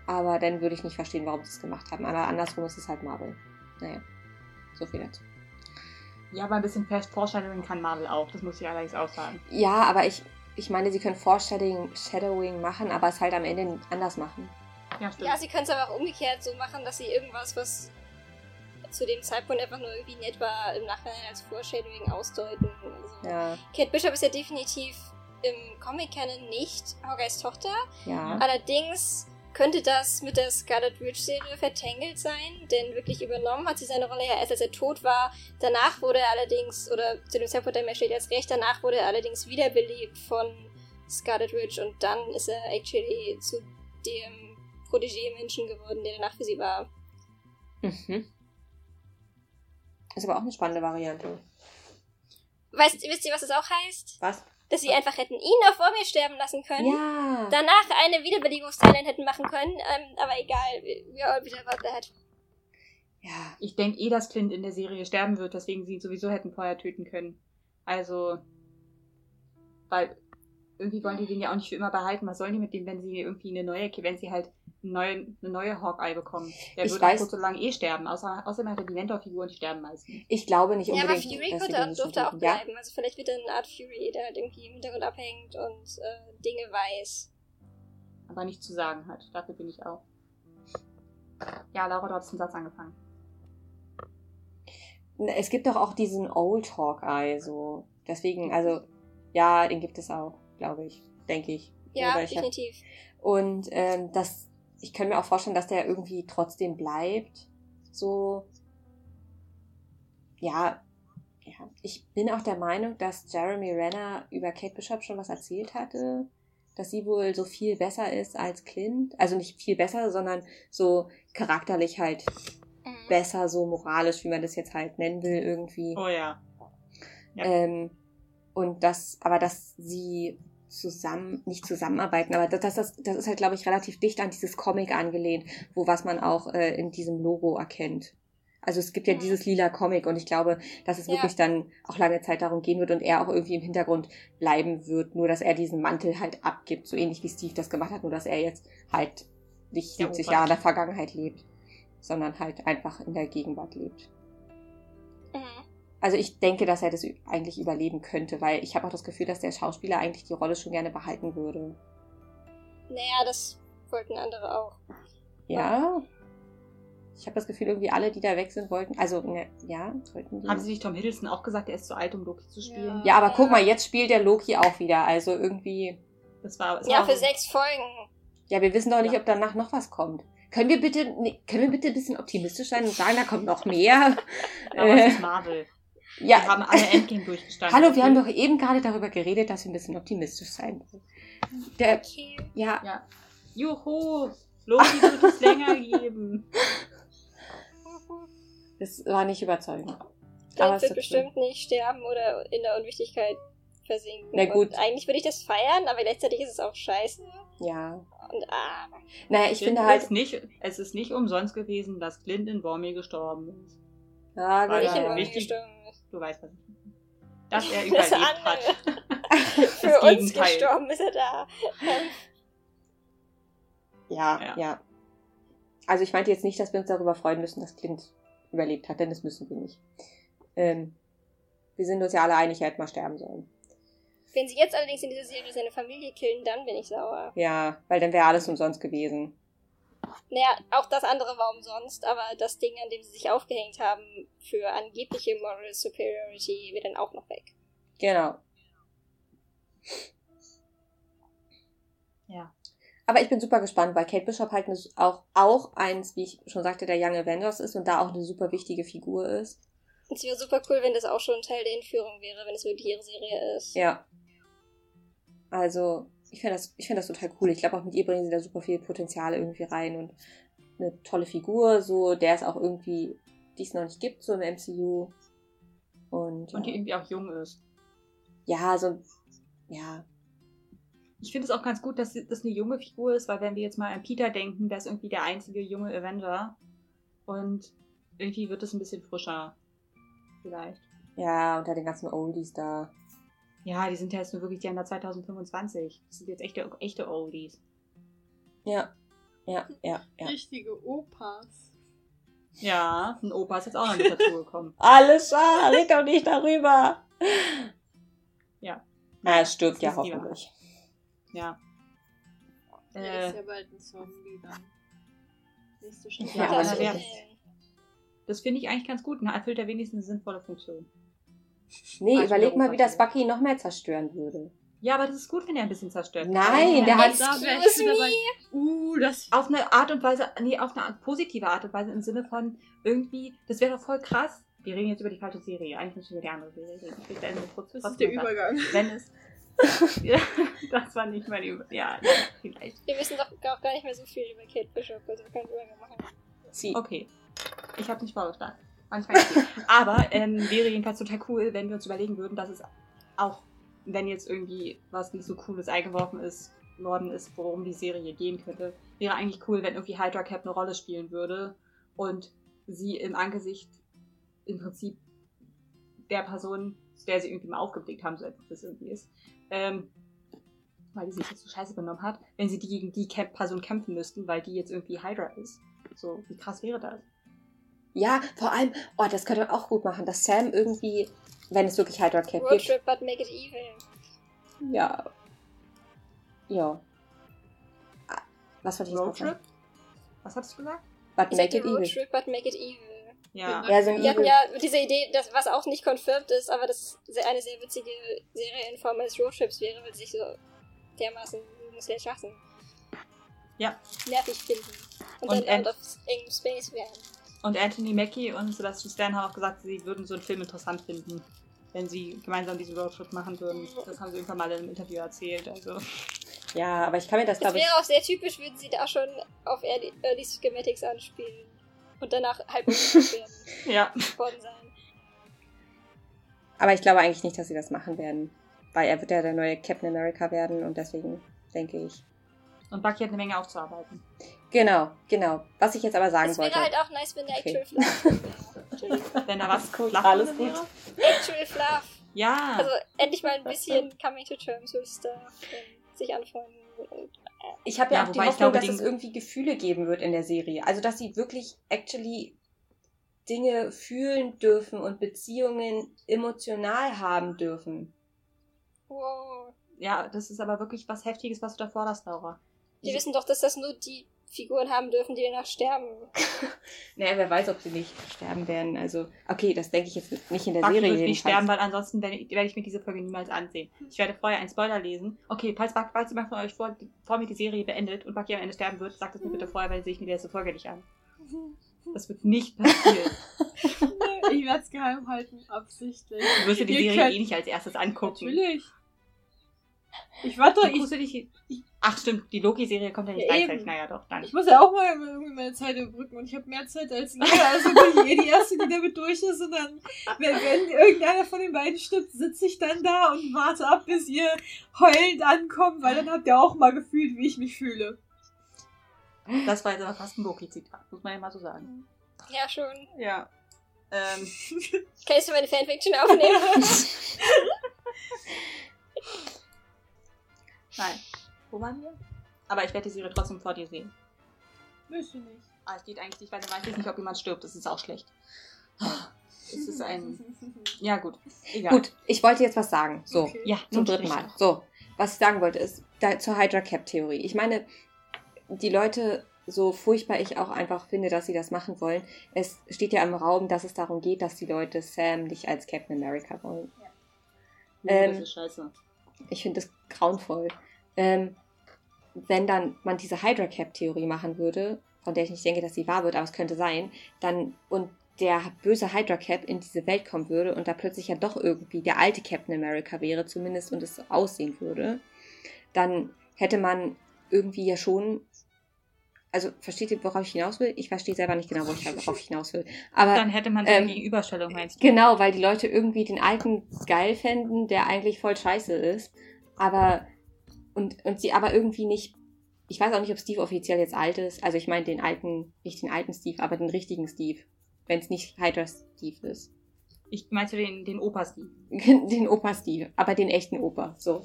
E: Aber dann würde ich nicht verstehen, warum sie es gemacht haben. Aber andersrum ist es halt Marvel. Naja, so viel dazu.
C: Ja, aber ein bisschen Fast Foreshadowing kann Marvel auch. Das muss ich allerdings auch sagen.
E: Ja, aber ich, ich meine, sie können Foreshadowing Shadowing machen, aber es halt am Ende anders machen.
C: Ja, stimmt.
B: Ja, sie können es aber auch umgekehrt so machen, dass sie irgendwas, was zu dem Zeitpunkt einfach nur irgendwie nett war, im Nachhinein als Foreshadowing ausdeuten. Also,
E: Ja,
B: Kate Bishop ist ja definitiv im Comic-Canon nicht Hawkeyes Tochter.
E: ja.
B: Allerdings könnte das mit der Scarlet Witch-Serie vertangelt sein, denn wirklich übernommen hat sie seine Rolle ja erst, als er tot war. Danach wurde er allerdings, oder zu dem Zeitpunkt, der mir steht als recht, danach wurde er allerdings wiederbelebt von Scarlet Witch und dann ist er actually zu dem Protégé-Menschen geworden, der danach für sie war.
E: Mhm. Ist aber auch eine spannende Variante.
B: Weißt, wisst ihr, was das auch heißt?
E: Was?
B: Dass sie einfach hätten ihn noch vor mir sterben lassen können.
E: Ja.
B: Danach eine Wiederbelebungsteilung hätten machen können, ähm, aber egal, we all wieder about that.
E: Ja.
C: Ich denke eh, dass Clint in der Serie sterben wird, weswegen sie ihn sowieso hätten vorher töten können. Also, weil irgendwie wollen die den ja auch nicht für immer behalten. Was sollen die mit dem, wenn sie irgendwie eine neue, wenn sie halt eine neue, eine neue Hawkeye bekommen? Der
E: Ich
C: wird
E: weiß-
C: auch kurz so lange eh sterben. Außer, außerdem hat er die Mentor-Figur und die sterben meistens.
E: Ich glaube nicht
B: Ja,
E: unbedingt,
B: aber Fury
E: dass
B: konnte
E: den
B: auch,
E: schon
B: durfte auch
E: töten. Ja,
B: bleiben. Also vielleicht wird er eine Art Fury, der halt irgendwie im Hintergrund abhängt und äh, Dinge weiß.
C: Aber nichts zu sagen hat. Dafür bin ich auch. Ja, Laura, du hast den Satz angefangen.
E: Es gibt doch auch diesen Old Hawkeye, so. Deswegen, also, ja, den gibt es auch, glaube ich. Denke ich.
B: Ja,
E: Oder ich hab-
B: definitiv.
E: Und ähm, das, ich kann mir auch vorstellen, dass der irgendwie trotzdem bleibt. So. Ja, ja. Ich bin auch der Meinung, dass Jeremy Renner über Kate Bishop schon was erzählt hatte. Dass sie wohl so viel besser ist als Clint. Also nicht viel besser, sondern so charakterlich halt
B: Mhm.
E: besser, so moralisch, wie man das jetzt halt nennen will, irgendwie.
C: Oh ja. Ja.
E: Ähm, und das, aber dass sie zusammen, nicht zusammenarbeiten, aber das, das, das ist halt, glaube ich, relativ dicht an dieses Comic angelehnt, wo was man auch äh, in diesem Logo erkennt. Also es gibt ja
B: Mhm.
E: dieses lila Comic und ich glaube, dass es
B: Ja.
E: wirklich dann auch lange Zeit darum gehen wird und er auch irgendwie im Hintergrund bleiben wird, nur dass er diesen Mantel halt abgibt, so ähnlich wie Steve das gemacht hat, nur dass er jetzt halt nicht
C: Der
E: 70
C: Opa
E: Jahre in der Vergangenheit lebt, sondern halt einfach in der Gegenwart lebt.
B: Mhm.
E: Also ich denke, dass er das eigentlich überleben könnte, weil ich habe auch das Gefühl, dass der Schauspieler eigentlich die Rolle schon gerne behalten würde.
B: Naja, das wollten andere auch.
E: Ja. Ich habe das Gefühl, irgendwie alle, die da weg sind, wollten. Also, ne, ja, wollten die.
C: Haben sie nicht Tom Hiddleston auch gesagt, er ist zu alt, um Loki zu spielen?
E: ja, aber
B: Ja.
E: guck mal, jetzt spielt der Loki auch wieder. Also irgendwie.
C: Das war, es
B: Ja,
C: war
B: für sechs Folgen.
E: Ja, wir wissen doch nicht,
C: Ja.
E: ob danach noch was kommt. Können wir bitte, nee, können wir bitte ein bisschen optimistisch sein und sagen, da kommt noch mehr? (laughs)
C: Aber es
E: Äh,
C: ist Marvel. Wir
E: ja.
C: haben alle Endgame durchgestanden.
E: Hallo, wir haben doch eben gerade darüber geredet, dass wir ein bisschen optimistisch sein wollen. Der,
B: Okay.
E: ja,
C: Ja. Juhu! Loki wird es länger geben.
E: das war nicht überzeugend. Es
B: wird bestimmt nicht sterben oder in der Unwichtigkeit versinken.
E: Na gut.
B: Und eigentlich würde ich das feiern, aber gleichzeitig ist es auch scheiße.
E: Ja.
B: Und ah,
E: Naja, ich
C: Clint
E: finde halt.
C: ist nicht, es ist nicht umsonst gewesen, dass Clint in Wormy gestorben ist.
E: Ja,
C: Weil
B: nicht in
C: ja,
B: Wormy
C: wichtig-
B: gestorben.
C: Du weißt, was ich meine. Dass er (laughs) (laughs)
B: Das
C: überlebt
B: andere.
C: hat.
B: Für uns
C: Gegenteil.
B: gestorben ist er da.
E: Ja,
C: Ja.
E: ja, Also ich meinte jetzt nicht, dass wir uns darüber freuen müssen, dass Clint überlebt hat, denn das müssen wir nicht. Ähm, wir sind uns ja alle einig, er hätte mal sterben sollen.
B: Wenn sie jetzt allerdings in dieser Serie seine Familie killen, dann bin ich sauer.
E: Ja, weil dann wäre alles umsonst gewesen.
B: Naja, auch das andere war umsonst, aber das Ding, an dem sie sich aufgehängt haben, für angebliche Moral Superiority, wird dann auch noch weg.
E: Genau.
C: Ja.
E: Aber ich bin super gespannt, weil Kate Bishop halt auch, auch eins, wie ich schon sagte, der Young Avengers ist und da auch eine super wichtige Figur ist.
B: Es wäre super cool, wenn das auch schon Teil der Entführung wäre, wenn es wirklich ihre Serie ist.
E: Ja. Also, ich finde das, ich finde das total cool. Ich glaube, auch mit ihr bringen sie da super viel Potenzial irgendwie rein und eine tolle Figur, so, der es auch irgendwie, die es noch nicht gibt, so im MCU. Und,
C: Und die
E: ja,
C: irgendwie auch jung ist.
E: ja, so, ja,
C: Ich finde es auch ganz gut, dass das eine junge Figur ist, weil wenn wir jetzt mal an Peter denken, der ist irgendwie der einzige junge Avenger. Und irgendwie wird es ein bisschen frischer. Vielleicht.
E: ja, unter den ganzen Oldies da.
C: Ja, die sind ja jetzt nur wirklich die Ende 2025. Das sind jetzt echte, echte Oldies.
E: Ja, ja, ja, ja.
D: Richtige Opas.
C: Ja, ein Opa ist jetzt auch noch nicht dazu gekommen. (laughs)
E: Alles klar, red doch nicht darüber.
C: Ja.
E: Na, er stirbt
C: Das
E: ja hoffentlich.
C: Ja.
D: Er
C: Äh,
D: ist ja bald ein Zombie dann. Nächste
C: Ja,
D: Staffel.
B: das ist
C: wer-
B: äh,
C: das finde ich eigentlich ganz gut. Na, erfüllt er wenigstens eine sinnvolle Funktion.
E: Nee,
C: ich
E: überleg mal, wie das. Bucky noch mehr zerstören würde.
C: Ja, aber das ist gut, wenn er ein bisschen zerstört. wird.
E: Nein, der
C: er-
E: hat-
B: Excuse
D: dabei. Uh, das.
C: auf eine Art und Weise, nee, auf eine Art positive Art und Weise im Sinne von irgendwie, das wäre doch voll krass. Wir reden jetzt über die falsche Serie, eigentlich müssen wir über die andere Serie reden. Ich will da nur kurz
D: Das ist der. Übergang.
C: Wenn es. Ja, (laughs) das war nicht mein Über. Ja, ja, vielleicht.
B: wir wissen doch auch gar nicht mehr so viel über Kate Bishop, also wir können Übergang machen.
E: Sie.
C: Okay. Ich habe nicht vorgeschlagen. Manchmal nicht. Aber ähm, wäre jedenfalls total cool, wenn wir uns überlegen würden, dass es auch, wenn jetzt irgendwie was nicht so Cooles eingeworfen ist, worden ist, worum die Serie gehen könnte, wäre eigentlich cool, wenn irgendwie Hydra Cap eine Rolle spielen würde und sie im Angesicht im Prinzip der Person, zu der sie irgendwie mal aufgeblickt haben, so etwas das irgendwie ist, ähm, weil die sich jetzt so scheiße benommen hat, wenn sie die gegen die Camp Person kämpfen müssten, weil die jetzt irgendwie Hydra ist. So, wie krass wäre das?
E: Ja, vor allem, oh, das könnte man auch gut machen, dass Sam irgendwie, wenn es wirklich Hydra Cap
B: Road
E: gibt.
B: Trip, but make it evil.
E: Ja. Ja. Ah, Was wollte ich jetzt noch
C: Roadtrip?
E: sagen?
C: Was hattest du gesagt?
E: But
B: Ich
E: make it
B: Road
E: evil.
B: Trip, but make it evil.
C: Ja.
E: Ja, so
B: Wir hatten ja diese Idee, dass, was auch nicht confirmed ist, aber das sehr- eine sehr witzige Serie in Form eines Roadtrips wäre, weil sie sich so dermaßen sehr schaffen.
C: Ja.
B: Nervig finden. Und,
C: Und
B: dann out of engem Space werden.
C: Und Anthony Mackie und Sebastian Stan haben auch gesagt, sie würden so einen Film interessant finden, wenn sie gemeinsam diesen Roadtrip machen würden. Das haben sie irgendwann mal in einem Interview erzählt. Also.
E: Ja, aber ich kann mir das, glaube ich.
B: wäre auch sehr typisch, würden sie da schon auf Early, Early Schematics anspielen. Und danach halb (laughs) werden
C: Ja.
B: worden sein.
E: Aber ich glaube eigentlich nicht, dass sie das machen werden. Weil er wird ja der neue Captain America werden und deswegen denke ich.
C: Und Bucky hat eine Menge aufzuarbeiten.
E: Genau, genau. Was ich jetzt aber sagen
B: Es wäre
E: wollte.
B: halt auch nice, wenn der
E: Okay.
B: Actual (laughs) natürlich.
C: Wenn da was
E: gut,
C: flach
E: alles gut.
C: wäre.
B: Actual Fluff.
C: Ja.
B: Also endlich mal ein bisschen coming to terms with stuff und sich anfreunden. Und,
E: Ich habe ja,
C: Ja,
E: auch die Hoffnung,
C: glaube,
E: dass es irgendwie Gefühle geben wird in der Serie. Also, dass sie wirklich actually Dinge fühlen dürfen und Beziehungen emotional haben dürfen.
B: wow.
C: ja, das ist aber wirklich was Heftiges, was du da forderst, Laura.
B: Wir wissen doch, dass das nur die Figuren haben dürfen, die danach sterben. (laughs)
E: Naja, wer weiß, ob sie nicht sterben werden. Also, okay, das denke ich jetzt nicht in der
C: Bucky
E: Serie
C: wird nicht sterben, weil ansonsten werde ich, werde ich mir diese Folge niemals ansehen. Ich werde vorher einen Spoiler lesen. Okay, falls, falls jemand von euch vor, vor mir die Serie beendet und Bucky am Ende sterben wird, sagt es mir bitte vorher, weil sehe ich mir die letzte Folge nicht an. Das wird nicht passieren. (laughs)
D: Ich werde es geheim halten, absichtlich.
C: Du wirst dir die
D: Ihr
C: Serie
D: könnt-
C: eh nicht als erstes angucken.
D: Natürlich. Ich warte, ich,
C: du dich, Ach stimmt, die Loki-Serie kommt ja nicht
D: Ja,
C: gleichzeitig. Naja, doch, dann.
D: ich muss ja auch mal irgendwie meine Zeit überbrücken und ich habe mehr Zeit als ihr. Also bin ich eh die Erste, die damit durch ist und dann, wenn, wenn irgendeiner von den beiden stirbt, sitze ich dann da und warte ab, bis ihr heulend ankommt, weil dann habt ihr auch mal gefühlt, wie ich mich fühle.
C: Das war jetzt aber fast ein Loki-Zitat, muss man ja mal so sagen.
B: Ja, schon.
C: Ja. Ähm, (laughs)
B: Kannst du meine Fanfiction aufnehmen? (laughs)
C: nein. Wo waren wir? Aber ich werde die Serie trotzdem vor dir sehen.
D: Müsst ihr nicht.
C: Ah, es geht eigentlich nicht, weil dann weiß ich nicht, ob jemand stirbt. Das ist auch schlecht. Es ist ein. (laughs) Ja, gut. Egal.
E: Gut, ich wollte jetzt was sagen. So,
D: Okay.
C: Ja,
E: zum dritten Mal. So, was ich sagen wollte, ist da, zur Hydra Cap Theorie. Ich meine, die Leute, so furchtbar ich auch einfach finde, dass sie das machen wollen, es steht ja im Raum, dass es darum geht, dass die Leute Sam nicht als Captain America wollen.
C: Nee,
E: Ähm,
C: das ist scheiße.
E: Ich finde das grauenvoll. Ähm, wenn dann man diese Hydra Cap Theorie machen würde, von der ich nicht denke, dass sie wahr wird, aber es könnte sein, dann und der böse Hydra Cap in diese Welt kommen würde und da plötzlich ja doch irgendwie der alte Captain America wäre, zumindest und es so aussehen würde, dann hätte man irgendwie ja schon. Also, versteht ihr, worauf ich hinaus will? Ich verstehe selber nicht genau, worauf ich hinaus will. Aber
C: Dann hätte man so
E: ähm,
C: die Überstellung, meinst du?
E: Genau, weil die Leute irgendwie den alten geil fänden, der eigentlich voll scheiße ist. Aber, und, und sie aber irgendwie nicht, ich weiß auch nicht, ob Steve offiziell jetzt alt ist. Also ich meine den alten, nicht den alten Steve, aber den richtigen Steve. Wenn es nicht Hydra Steve ist.
C: Ich meinst du den, den Opa-Steve, (laughs)
E: den Opa Steve, aber den echten Opa, so.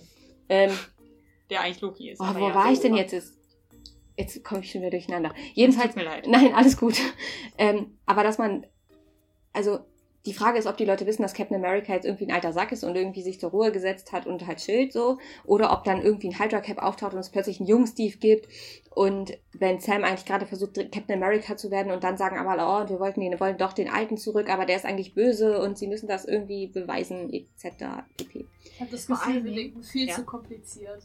E: Ähm,
C: der eigentlich Loki ist.
E: oh, wo
C: ja,
E: war ich denn
C: Opa.
E: jetzt? Jetzt, komme ich schon wieder durcheinander.
C: Tut
E: Jedenfalls,
C: mir leid. (laughs)
E: Nein, alles gut. (laughs) Ähm, aber dass man, also die Frage ist, ob die Leute wissen, dass Captain America jetzt irgendwie ein alter Sack ist und irgendwie sich zur Ruhe gesetzt hat und halt chillt so, oder ob dann irgendwie ein Hydra Cap auftaucht und es plötzlich einen jungen Steve gibt und wenn Sam eigentlich gerade versucht, Captain America zu werden und dann sagen aber oh, wir wollten den, wir wollen doch den alten zurück, aber der ist eigentlich böse und sie müssen das irgendwie beweisen, etc. pp.
D: Ich habe das Gefühl,
C: allen
D: wir denken viel
C: ja.
D: zu kompliziert.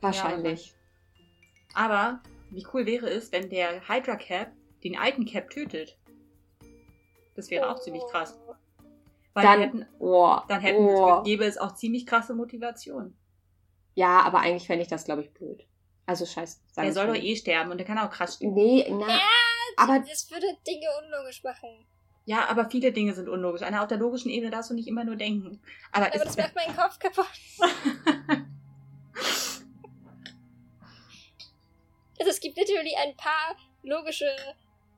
E: Wahrscheinlich.
C: Aber wie cool wäre es, wenn der Hydra Cap den alten Cap tötet? Das wäre auch ziemlich krass. Weil
E: dann,
C: hätten,
E: oh,
C: dann hätten
E: oh.
C: gäbe es auch ziemlich krasse Motivation.
E: Ja, aber eigentlich fände ich das, glaube ich, blöd. Also scheiße.
C: Er soll doch eh sterben und der kann auch krass sterben.
E: Nee, na, aber
B: Das würde Dinge unlogisch machen.
C: Ja, aber viele Dinge sind unlogisch. Auf der logischen Ebene darfst du nicht immer nur denken. Aber,
B: Aber
C: es
B: das macht meinen Kopf kaputt. (laughs) Also es gibt literally ein paar logische,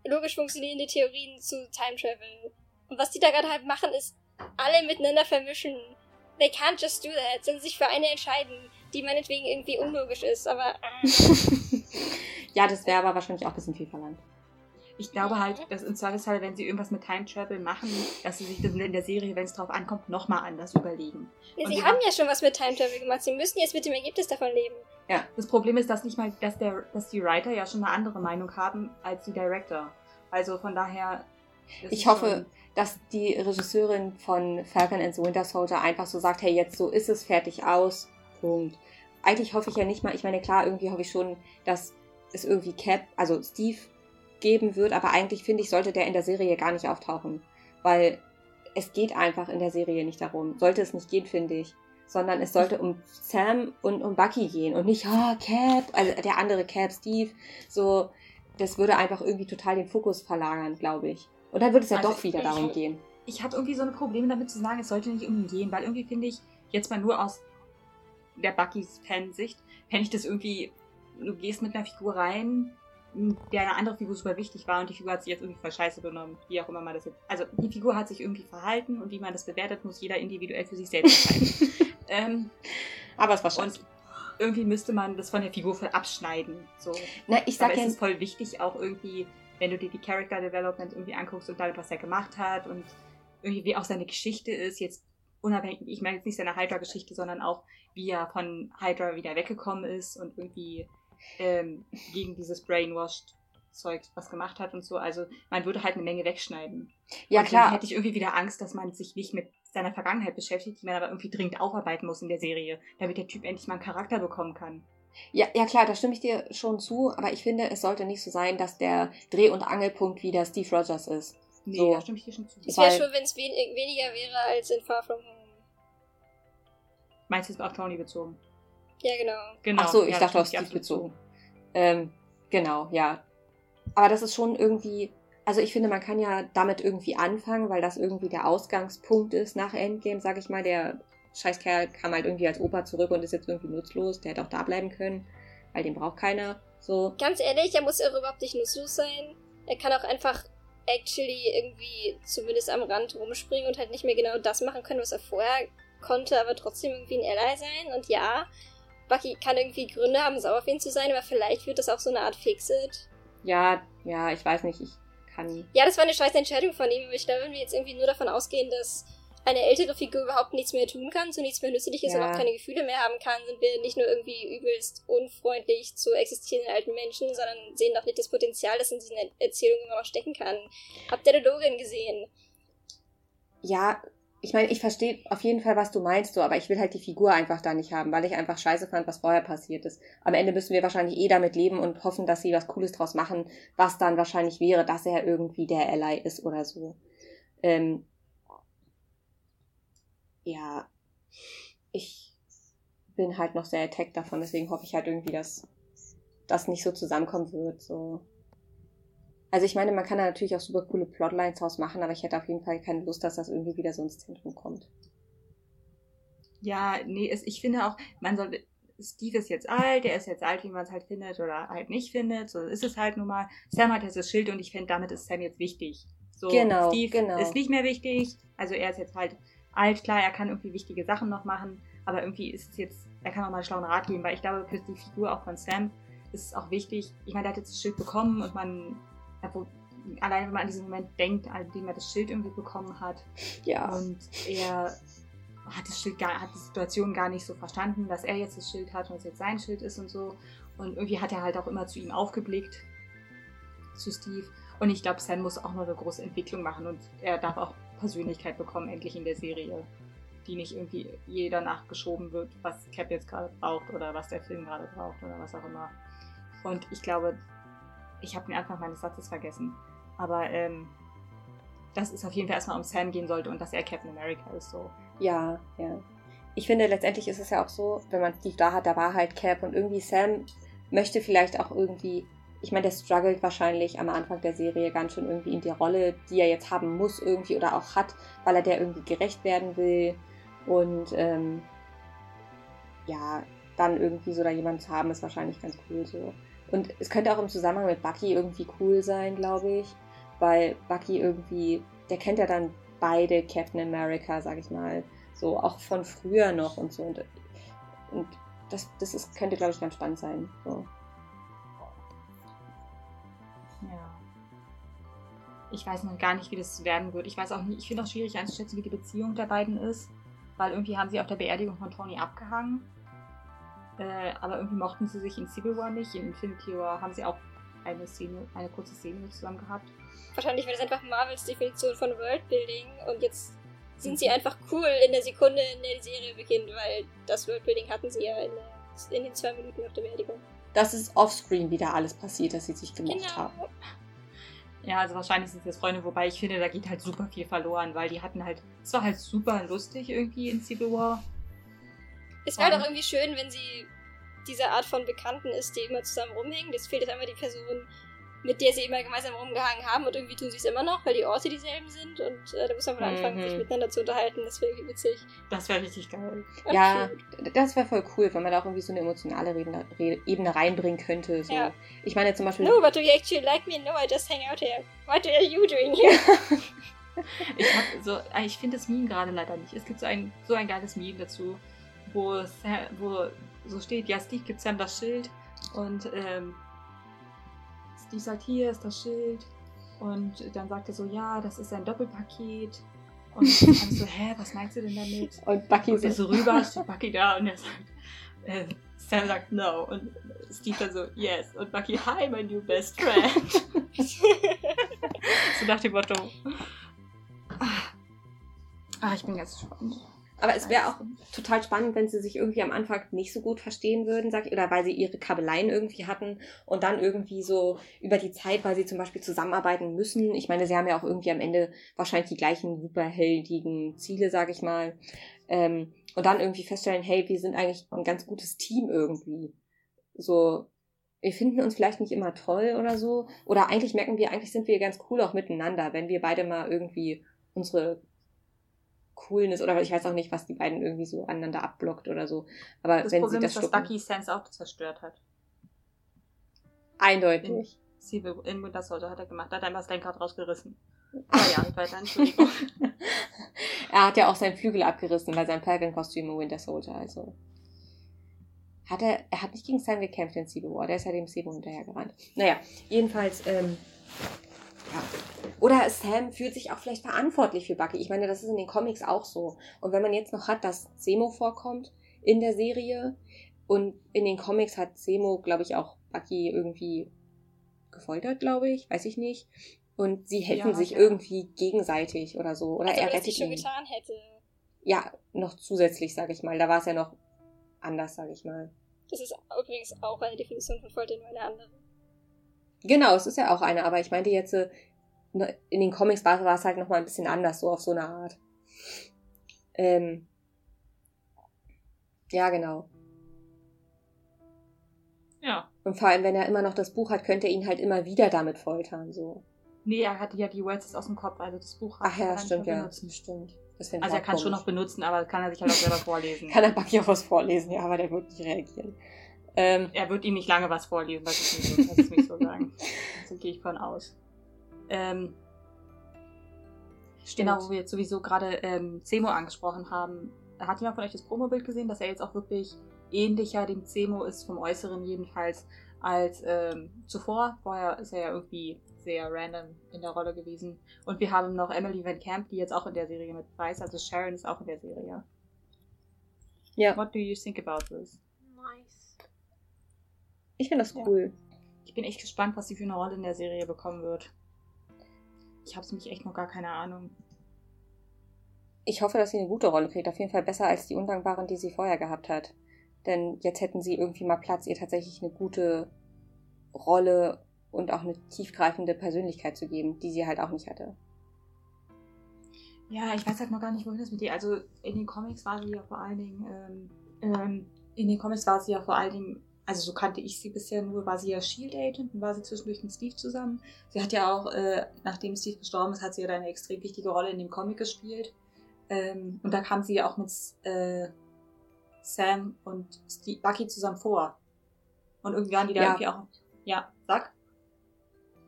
B: logisch funktionierende Theorien zu Time Travel. Und was die da gerade halt machen, ist alle miteinander vermischen. They can't just do that, sondern sich für eine entscheiden, die meinetwegen irgendwie unlogisch ist, aber äh, (laughs)
E: ja, das wäre aber wahrscheinlich auch ein bisschen viel verlangt.
C: Ich glaube halt, dass im Zweifelsfall, wenn sie irgendwas mit Time Travel machen, dass sie sich das in der Serie, wenn es drauf ankommt, nochmal anders überlegen.
B: ja,
C: Und
B: sie haben ja schon was mit Time Travel gemacht. Sie müssen jetzt mit dem Ergebnis davon leben.
C: Ja, das Problem ist, dass nicht mal, dass der, dass die Writer ja schon eine andere Meinung haben als die Director. Also von daher.
E: Ich hoffe, dass die Regisseurin von Falcon and the Winter Soldier einfach so sagt, hey, jetzt so ist es, fertig aus, Punkt. Eigentlich hoffe ich ja nicht mal, ich meine, klar, irgendwie hoffe ich schon, dass es irgendwie Cap, also Steve geben wird, aber eigentlich finde ich, sollte der in der Serie gar nicht auftauchen, weil es geht einfach in der Serie nicht darum. Sollte es nicht gehen, finde ich, sondern es sollte um Sam und um Bucky gehen und nicht, ah, Cap, also der andere Cap, Steve, so, das würde einfach irgendwie total den Fokus verlagern, glaube ich. Und dann würde es ja
C: Also
E: doch wieder
C: ich-
E: darum gehen.
C: ich habe irgendwie so ein Problem damit zu sagen, es sollte nicht um ihn gehen, weil irgendwie finde ich, jetzt mal nur aus der Buckys Fansicht, fände ich das irgendwie, du gehst mit einer Figur rein, der eine andere Figur super wichtig war und die Figur hat sich jetzt irgendwie voll scheiße benommen. Wie auch immer man das jetzt. Also die Figur hat sich irgendwie verhalten und wie man das bewertet, muss jeder individuell für sich selbst entscheiden. (laughs) ähm,
E: Aber es war scheiße.
C: und irgendwie müsste man das von der Figur voll abschneiden. So.
E: Na, ich sag
C: Aber
E: ja,
C: es ist voll wichtig, auch irgendwie, wenn du dir die Character Development irgendwie anguckst und damit, was er gemacht hat und irgendwie wie auch seine Geschichte ist, jetzt unabhängig, ich meine jetzt nicht seine Hydra-Geschichte, sondern auch, wie er von Hydra wieder weggekommen ist und irgendwie ähm, gegen dieses Brainwashed-Zeug was gemacht hat und so. Also man würde halt eine Menge wegschneiden.
E: ja
C: und
E: klar.
C: Dann hätte ich irgendwie wieder Angst, dass man sich nicht mit seiner Vergangenheit beschäftigt, die man aber irgendwie dringend aufarbeiten muss in der Serie, damit der Typ endlich mal einen Charakter bekommen kann.
E: Ja, ja klar, da stimme ich dir schon zu, aber ich finde, es sollte nicht so sein, dass der Dreh- und Angelpunkt wieder Steve Rogers ist.
C: Nee,
E: So.
C: da stimme ich dir schon zu.
B: Es wäre schon, wenn es wen weniger wäre als in Far From Home.
C: Meinst du es auf Tony bezogen?
B: Ja, genau.
C: Genau.
E: Ach so, ich
C: ja,
E: dachte
C: da
E: auf Steve bezogen. Ähm, genau, ja. Aber das ist schon irgendwie, also ich finde, man kann ja damit irgendwie anfangen, weil das irgendwie der Ausgangspunkt ist nach Endgame, sag ich mal. Der Scheißkerl kam halt irgendwie als Opa zurück und ist jetzt irgendwie nutzlos. Der hätte auch da bleiben können, weil den braucht keiner. So.
B: Ganz ehrlich, er muss irre überhaupt nicht nutzlos sein. Er kann auch einfach actually irgendwie zumindest am Rand rumspringen und halt nicht mehr genau das machen können, was er vorher konnte, aber trotzdem irgendwie ein Ally sein. Und ja, Bucky kann irgendwie Gründe haben, sauer auf ihn zu sein, aber vielleicht wird das auch so eine Art Fixit.
E: Ja, ja, ich weiß nicht, ich kann.
B: Ja, das war eine scheiß Entscheidung von ihm, aber ich glaube, wenn wir jetzt irgendwie nur davon ausgehen, dass eine ältere Figur überhaupt nichts mehr tun kann, so nichts mehr nützlich ist
E: Ja.
B: und auch keine Gefühle mehr haben kann, sind wir nicht nur irgendwie übelst unfreundlich zu existierenden alten Menschen, sondern sehen auch nicht das Potenzial, das in diesen Er- Erzählungen immer noch stecken kann. Habt ihr The Logan gesehen?
E: Ja, ich meine, ich verstehe auf jeden Fall, was du meinst, so, aber ich will halt die Figur einfach da nicht haben, weil ich einfach scheiße fand, was vorher passiert ist. Am Ende müssen wir wahrscheinlich eh damit leben und hoffen, dass sie was Cooles draus machen, was dann wahrscheinlich wäre, dass er irgendwie der Ally ist oder so. Ähm, ja, ich bin halt noch sehr attacked davon, deswegen hoffe ich halt irgendwie, dass das nicht so zusammenkommen wird, so. Also ich meine, man kann da natürlich auch super coole Plotlines draus machen, aber ich hätte auf jeden Fall keine Lust, dass das irgendwie wieder so ins Zentrum kommt.
C: Ja, nee, es, ich finde auch, man soll. Steve ist jetzt alt, er ist jetzt alt, wie man es halt findet oder halt nicht findet. So ist es halt nun mal. Sam hat jetzt das Schild und ich finde, damit ist Sam jetzt wichtig. So,
E: Genau,
C: Steve
E: genau.
C: ist nicht mehr wichtig. Also er ist jetzt halt alt, klar, er kann irgendwie wichtige Sachen noch machen, aber irgendwie ist es jetzt, er kann auch mal einen schlauen Rat geben, weil ich glaube, für die Figur auch von Sam ist es auch wichtig. Ich meine, er hat jetzt das Schild bekommen und man, obwohl- allein wenn man an diesen Moment denkt, an dem er das Schild irgendwie bekommen hat,
E: Ja.
C: und er hat, das Schild gar, hat die Situation gar nicht so verstanden, dass er jetzt das Schild hat und es jetzt sein Schild ist und so. Und irgendwie hat er halt auch immer zu ihm aufgeblickt, zu Steve. Und ich glaube, Sam muss auch noch eine große Entwicklung machen und er darf auch Persönlichkeit bekommen, endlich in der Serie. Die nicht irgendwie jeder nachgeschoben wird, was Cap jetzt gerade braucht oder was der Film gerade braucht oder was auch immer. Und ich glaube, ich habe den Anfang meines Satzes vergessen. Aber ähm, dass es auf jeden Fall erstmal um Sam gehen sollte und dass er Captain America ist. So.
E: Ja, ja. Ich finde, letztendlich ist es ja auch so, wenn man Steve da hat, da war halt Cap und irgendwie Sam möchte vielleicht auch irgendwie, ich meine, der struggelt wahrscheinlich am Anfang der Serie ganz schön irgendwie in die Rolle, die er jetzt haben muss irgendwie oder auch hat, weil er der irgendwie gerecht werden will und ähm, ja, dann irgendwie so da jemanden zu haben, ist wahrscheinlich ganz cool so. Und es könnte auch im Zusammenhang mit Bucky irgendwie cool sein, glaube ich, weil Bucky irgendwie, der kennt ja dann beide Captain America, sag ich mal, so auch von früher noch und so. Und, und das, das ist, könnte, glaube ich, ganz spannend sein. So.
C: Ja. Ich weiß noch gar nicht, wie das werden wird. Ich weiß auch nicht, ich finde auch schwierig einzuschätzen, wie die Beziehung der beiden ist. Weil irgendwie haben sie auf der Beerdigung von Tony abgehangen. Äh, aber irgendwie mochten sie sich in Civil War nicht. In Infinity War haben sie auch eine Szene, eine kurze Szene zusammen gehabt.
B: Wahrscheinlich war das einfach Marvels Definition von Worldbuilding und jetzt sind sie einfach cool in der Sekunde, in der die Serie beginnt, weil das Worldbuilding hatten sie ja in, der, in den zwei Minuten auf der Beerdigung.
E: Das ist offscreen wieder alles passiert, dass sie sich gemocht
B: Genau.
E: haben.
C: Ja, also wahrscheinlich sind es jetzt Freunde, wobei ich finde, da geht halt super viel verloren, weil die hatten halt, es war halt super lustig irgendwie in Civil War.
B: Es wäre doch irgendwie schön, wenn sie diese Art von Bekannten ist, die immer zusammen rumhängen. Jetzt fehlt jetzt einmal die Person mit der sie immer gemeinsam rumgehangen haben und irgendwie tun sie es immer noch, weil die Orte dieselben sind und äh, da muss man mal anfangen,
E: Mhm.
B: sich miteinander zu unterhalten. Das wäre irgendwie witzig.
C: Das wäre richtig geil.
B: Und
E: Ja, das wäre voll cool, wenn man da auch irgendwie so eine emotionale Ebene, Re- Ebene reinbringen könnte. So.
B: Ja.
E: Ich meine zum Beispiel.
B: No, but do you actually like me? No, I just hang out here. What are you doing (laughs) here?
C: Ich so, ich finde das Meme gerade leider nicht. Es gibt so ein, so ein geiles Meme dazu, wo, Sam, wo so steht, ja, Steve gibt Sam das Schild und ähm, Steve sagt, hier ist das Schild und dann sagt er so, ja, das ist ein Doppelpaket und dann so, hä, was meinst du denn damit? (laughs)
E: Und Bucky so.
C: so rüber, steht Bucky da und er sagt, äh, Sam sagt no und Steve dann so, yes und Bucky, hi, my new best friend. (laughs) so nach dem Motto. Ah, ich bin ganz gespannt.
E: Aber es wäre auch total spannend, wenn sie sich irgendwie am Anfang nicht so gut verstehen würden, sag ich, oder weil sie ihre Kabeleien irgendwie hatten und dann irgendwie so über die Zeit, weil sie zum Beispiel zusammenarbeiten müssen. Ich meine, sie haben ja auch irgendwie am Ende wahrscheinlich die gleichen superheldigen Ziele, sag ich mal. Ähm, und dann irgendwie feststellen, hey, wir sind eigentlich ein ganz gutes Team irgendwie. So, wir finden uns vielleicht nicht immer toll oder so. Oder eigentlich merken wir, eigentlich sind wir ganz cool auch miteinander, wenn wir beide mal irgendwie unsere Coolness oder ich weiß auch nicht, was die beiden irgendwie so aneinander abblockt oder so. Aber
C: Das
E: wenn
C: Problem
E: sie das
C: ist, dass Bucky Sans auch zerstört hat.
E: eindeutig.
C: Civil in Winter Soldier hat er gemacht. Da hat er einmal das Lenkrad rausgerissen. Aber ja, weiter, Entschuldigung. (laughs)
E: er hat ja auch seinen Flügel abgerissen bei seinem Falcon-Kostüm im Winter Soldier, also. Hat er, er hat nicht gegen Sam gekämpft in Civil War, der ist ja dem Sebo hinterhergerannt. Naja, jedenfalls, ähm, ja. Oder Sam fühlt sich auch vielleicht verantwortlich für Bucky. Ich meine, das ist in den Comics auch so. Und wenn man jetzt noch hat, dass Semo vorkommt in der Serie und in den Comics hat Semo, glaube ich, auch Bucky irgendwie gefoltert, glaube ich, weiß ich nicht. Und sie helfen
C: Ja,
E: sich
C: ja.
E: irgendwie gegenseitig oder so. Oder
B: Also,
E: er rettet ihn.
B: getan hätte.
E: Ja, noch zusätzlich, sage ich mal. Da war es ja noch anders, sage ich mal.
B: Das ist übrigens auch eine Definition von Folter, nur eine andere.
E: Genau, es ist ja auch eine, aber ich meinte jetzt, äh, ne, in den Comics war, war es halt nochmal ein bisschen anders, so auf so eine Art. Ähm, ja, genau.
C: ja.
E: Und vor allem, wenn er immer noch das Buch hat, könnte er ihn halt immer wieder damit foltern, so.
C: Nee, er hatte ja die Words aus dem Kopf, also das Buch hat
E: Ach
C: er
E: ja,
C: nicht
E: stimmt, ja.
C: benutzen.
E: Stimmt. Das
C: Also er kann schon
E: komisch.
C: noch benutzen, aber kann er sich halt auch selber (laughs) vorlesen.
E: Kann er Bucky auch was vorlesen, ja, aber der wird nicht reagieren. Ähm,
C: Er wird ihm nicht lange was vorlesen, lass es mich so, es mich so sagen. (laughs) So gehe ich von aus. Ähm,
E: stimmt.
C: Genau, wo wir jetzt sowieso gerade ähm, Zemo angesprochen haben. Hat jemand von euch das Promobild gesehen, dass er jetzt auch wirklich ähnlicher dem Zemo ist, vom Äußeren jedenfalls, als ähm, zuvor? Vorher ist er ja irgendwie sehr random in der Rolle gewesen. Und wir haben noch Emily Van Camp, die jetzt auch in der Serie mit weiß. Also Sharon ist auch in der Serie.
E: Ja.
C: What do you think about this?
D: Nice.
E: Ich finde das
C: Ja.
E: cool.
C: Ich bin echt gespannt, was sie für eine Rolle in der Serie bekommen wird. Ich habe nämlich echt noch gar keine Ahnung.
E: Ich hoffe, dass sie eine gute Rolle kriegt. Auf jeden Fall besser als die undankbaren, die sie vorher gehabt hat. Denn jetzt hätten sie irgendwie mal Platz, ihr tatsächlich eine gute Rolle und auch eine tiefgreifende Persönlichkeit zu geben, die sie halt auch nicht hatte.
C: Ja, ich weiß halt noch gar nicht, wohin das mit ihr. Also in den Comics war sie ja vor allen Dingen, ähm, ähm, in den Comics war sie ja vor allen Dingen, also so kannte ich sie bisher nur, war sie ja Shield Agent und war sie zwischendurch mit Steve zusammen. Sie hat ja auch, äh, nachdem Steve gestorben ist, hat sie ja eine extrem wichtige Rolle in dem Comic gespielt. Ähm, und da kam sie ja auch mit äh, Sam und Steve, Bucky zusammen vor. Und irgendwie waren die da
E: Ja.
C: irgendwie auch. Ja, sag.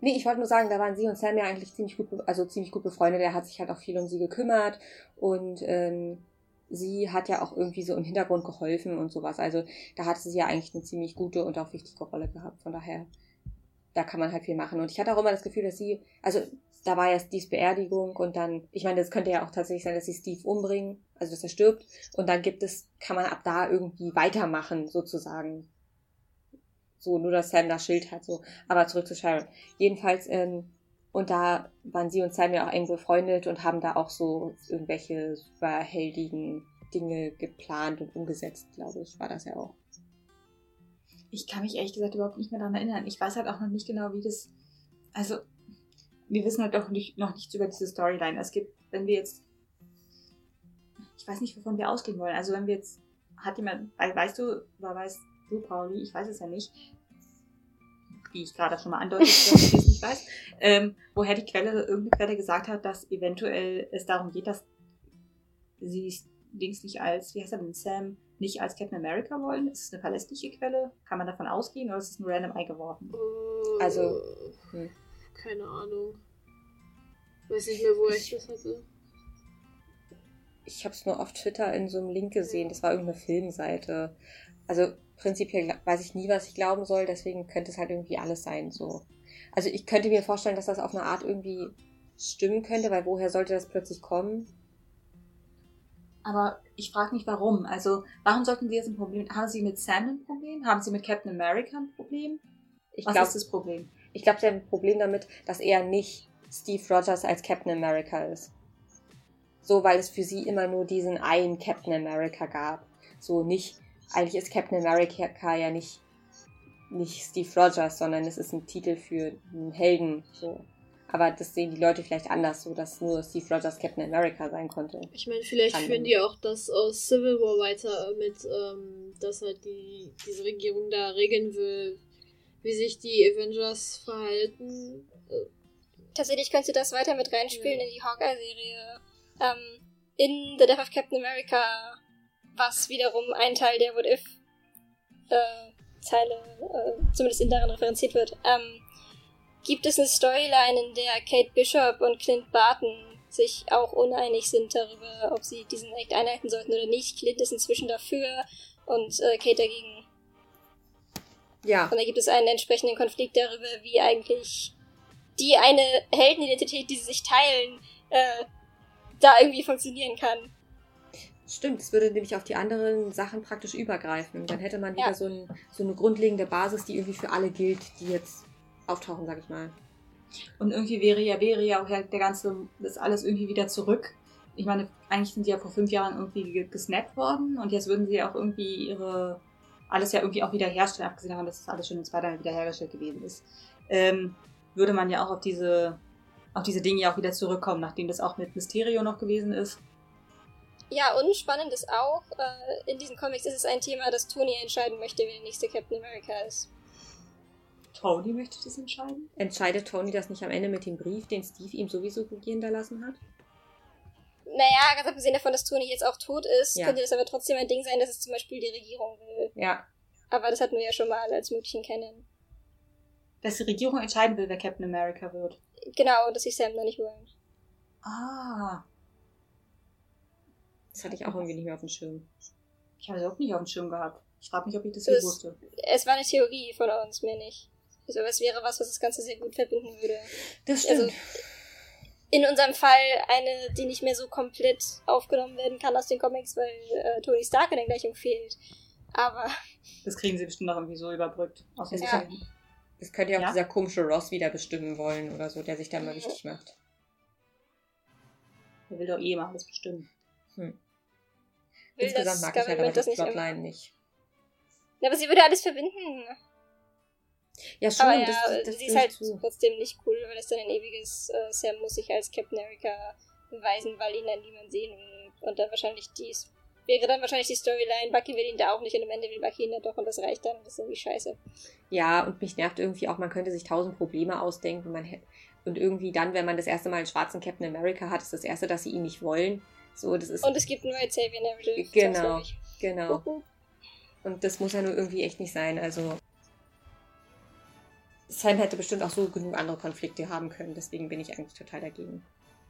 E: Nee, ich wollte nur sagen, da waren sie und Sam ja eigentlich ziemlich gut, also ziemlich gut befreundet. Er hat sich halt auch viel um sie gekümmert und ähm, sie hat ja auch irgendwie so im Hintergrund geholfen und sowas. Also da hatte sie ja eigentlich eine ziemlich gute und auch wichtige Rolle gehabt. Von daher, da kann man halt viel machen. Und ich hatte auch immer das Gefühl, dass sie, also da war ja Steves Beerdigung und dann, ich meine, das könnte ja auch tatsächlich sein, dass sie Steve umbringen, also dass er stirbt. Und dann gibt es, kann man ab da irgendwie weitermachen, sozusagen. So, nur dass Sam das Schild hat, so. Aber zurück zu Sharon. Jedenfalls, ähm, und da waren sie und Sam ja auch eng befreundet und haben da auch so irgendwelche superheldigen Dinge geplant und umgesetzt, glaube ich, war das ja auch.
C: Ich kann mich ehrlich gesagt überhaupt nicht mehr daran erinnern. Ich weiß halt auch noch nicht genau, wie das. Also, wir wissen halt doch nicht, noch nichts über diese Storyline. Es gibt, wenn wir jetzt. Ich weiß nicht, wovon wir ausgehen wollen. Also, wenn wir jetzt. Hat jemand. wei- Weißt du, oder weißt du, Pauli? Ich weiß es ja nicht. Wie ich gerade schon mal wir es nicht weiß, ähm, woher die Quelle, irgendeine Quelle gesagt hat, dass eventuell es darum geht, dass sie Dings nicht als, wie heißt er denn, Sam, nicht als Captain America wollen. Ist es eine verlässliche Quelle? Kann man davon ausgehen oder ist es nur random eingeworfen?
D: Äh,
E: Also, hm.
D: Keine Ahnung. Weiß nicht mehr, wo ich das hatte.
E: Ich habe es nur auf Twitter in so einem Link gesehen. Das war irgendeine Filmseite. Also prinzipiell weiß ich nie, was ich glauben soll. Deswegen könnte es halt irgendwie alles sein. So. Also ich könnte mir vorstellen, dass das auf eine Art irgendwie stimmen könnte, weil woher sollte das plötzlich kommen?
C: Aber ich frage mich, warum. Also, warum sollten sie jetzt ein Problem? Haben sie mit Sam ein Problem? Haben sie mit Captain America ein Problem?
E: Ich
C: Was
E: glaube,
C: ist das Problem?
E: ich glaube, sie haben ein Problem damit, dass er nicht Steve Rogers als Captain America ist. So, weil es für sie immer nur diesen einen Captain America gab. So nicht, eigentlich ist Captain America ja nicht, nicht Steve Rogers, sondern es ist ein Titel für einen Helden. So. Aber das sehen die Leute vielleicht anders, so dass nur Steve Rogers Captain America sein konnte.
D: Ich meine, vielleicht
E: Kann
D: führen die auch das aus Civil War weiter mit, ähm, dass halt die, diese Regierung da regeln will, wie sich die Avengers verhalten. Äh,
B: Tatsächlich könntest du das weiter mit reinspielen
D: Ja.
B: in die Hawkeye-Serie. Ähm, in The Death of Captain America, was wiederum ein Teil der What If äh, Zeile, äh, zumindest in darin referenziert wird, ähm, gibt es eine Storyline, in der Kate Bishop und Clint Barton sich auch uneinig sind darüber, ob sie diesen Act einhalten sollten oder nicht. Clint ist inzwischen dafür und äh, Kate dagegen.
E: Ja,
B: Und da gibt es einen entsprechenden Konflikt darüber, wie eigentlich die eine Heldenidentität, die sie sich teilen, äh, da irgendwie funktionieren kann.
E: Stimmt. Es würde nämlich auf die anderen Sachen praktisch übergreifen. Dann hätte man wieder
B: Ja.
E: so, ein, so eine grundlegende Basis, die irgendwie für alle gilt, die jetzt auftauchen, sag ich mal.
C: Und irgendwie wäre ja, wäre ja auch der ganze, das alles irgendwie wieder zurück. Ich meine, eigentlich sind sie ja vor fünf Jahren irgendwie ge- gesnappt worden und jetzt würden sie ja auch irgendwie ihre, alles ja irgendwie auch wieder herstellen, abgesehen davon, dass das alles schon in zwei Jahren wieder hergestellt gewesen ist. Ähm, würde man ja auch auf diese, auf diese Dinge ja auch wieder zurückkommen, nachdem das auch mit Mysterio noch gewesen ist.
B: Ja, und spannend ist auch, äh, in diesen Comics ist es ein Thema, dass Tony entscheiden möchte, wer der nächste Captain America ist.
C: Tony möchte das entscheiden.
E: Entscheidet Tony das nicht am Ende mit dem Brief, den Steve ihm sowieso gehen lassen hat?
B: Naja, ganz abgesehen davon, dass Tony jetzt auch tot ist,
E: Ja.
B: könnte das aber trotzdem ein Ding sein, dass es zum Beispiel die Regierung will.
E: Ja.
B: Aber das hatten wir ja schon mal als möglichen kennen.
C: Dass die Regierung entscheiden will, wer Captain America wird.
B: Genau, dass sie Sam da nicht wollen.
C: Ah,
E: Das hatte ich auch irgendwie nicht mehr auf dem Schirm.
C: ich habe das auch nicht auf dem Schirm gehabt. Ich frage mich, ob ich das,
B: Das-
C: hier wusste.
B: Es war eine Theorie von uns, mehr nicht. Also es wäre was, was das Ganze sehr gut verbinden würde.
E: Das
B: Also, in unserem Fall eine, die nicht mehr so komplett aufgenommen werden kann aus den Comics, weil äh, Tony Stark in der Gleichung fehlt. Aber
C: Das kriegen sie bestimmt noch irgendwie so überbrückt. Aus dem
B: Ja.
E: Das könnte ja auch
C: Ja?
E: dieser komische Ross wieder bestimmen wollen oder so, der sich da mal
B: Mhm.
E: wichtig macht.
C: Der will doch eh mal alles bestimmen.
B: Will
E: Insgesamt
B: das
E: mag ich halt aber
B: das nicht immer.
E: Plotline nicht.
B: Ja, aber sie würde alles verbinden.
E: Ja, schon,
B: aber ja,
E: das, das, das
B: sie ist halt
E: zu.
B: trotzdem nicht cool, weil das dann ein ewiges äh, Sam muss sich als Captain America beweisen, weil ihn dann niemand sehen will. Und dann wahrscheinlich dies wäre dann wahrscheinlich die Storyline, Bucky will ihn da auch nicht und am Ende will Bucky ihn dann doch und das reicht dann und das ist irgendwie scheiße.
E: Ja, und mich nervt irgendwie auch, man könnte sich tausend Probleme ausdenken. Man und irgendwie dann, wenn man das erste Mal einen schwarzen Captain America hat, ist das erste, dass sie ihn nicht wollen. So, das ist.
B: Und es gibt White Savior Narrative.
E: Genau. genau. Und das muss ja nur irgendwie echt nicht sein. Also. Sam hätte bestimmt auch so genug andere Konflikte haben können, deswegen bin ich eigentlich total dagegen.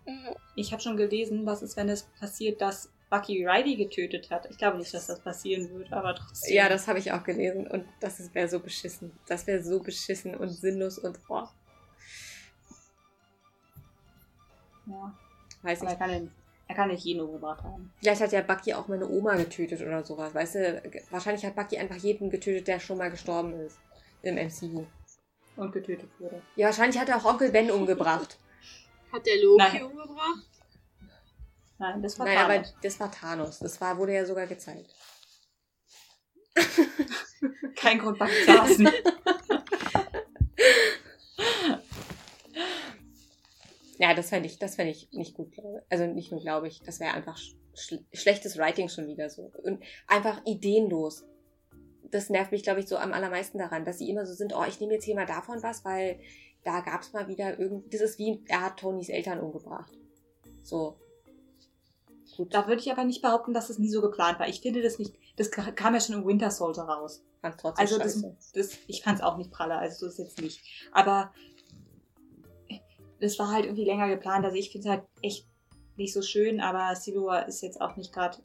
B: Mhm.
C: Ich habe schon gelesen, was ist, wenn es passiert, dass Bucky Riley getötet hat. Ich glaube nicht, dass das passieren wird, aber trotzdem.
E: Ja, das habe ich auch gelesen und das wäre so beschissen. Das wäre so beschissen und sinnlos und oh,
C: Ja.
E: weiß
C: Aber
E: ich.
C: er kann, er kann nicht jeden umgebracht haben.
E: Vielleicht hat ja Bucky auch meine Oma getötet oder sowas, weißt du? Wahrscheinlich hat Bucky einfach jeden getötet, der schon mal gestorben ist im MCU.
C: Und getötet wurde.
E: Ja, wahrscheinlich hat er auch Onkel Ben umgebracht.
D: Hat der Loki
C: Nein.
D: umgebracht?
C: Nein, das war
E: Nein, aber
C: Thanos.
E: das war Thanos. Das war, wurde ja sogar gezeigt.
C: Kein Grund, Bucky zu hassen. (laughs)
E: Ja, das fände ich, das fänd ich nicht gut, glaube Also nicht nur glaube ich, das wäre einfach sch schl- schlechtes Writing schon wieder so. Und einfach ideenlos. Das nervt mich, glaube ich, so am allermeisten daran, dass sie immer so sind, oh, ich nehme jetzt hier mal davon was, weil da gab es mal wieder irgendwie, das ist wie, er hat Tonys Eltern umgebracht. So. Gut.
C: Da würde ich aber nicht behaupten, dass es nie so geplant war. Ich finde das nicht, das ka- kam ja schon im Winter Soldier raus.
E: Fand trotzdem
C: Also das, das ich fand es auch nicht pralle, also so ist jetzt nicht. Aber das war halt irgendwie länger geplant. Also ich finde es halt echt nicht so schön, aber Civil War ist jetzt auch nicht gerade,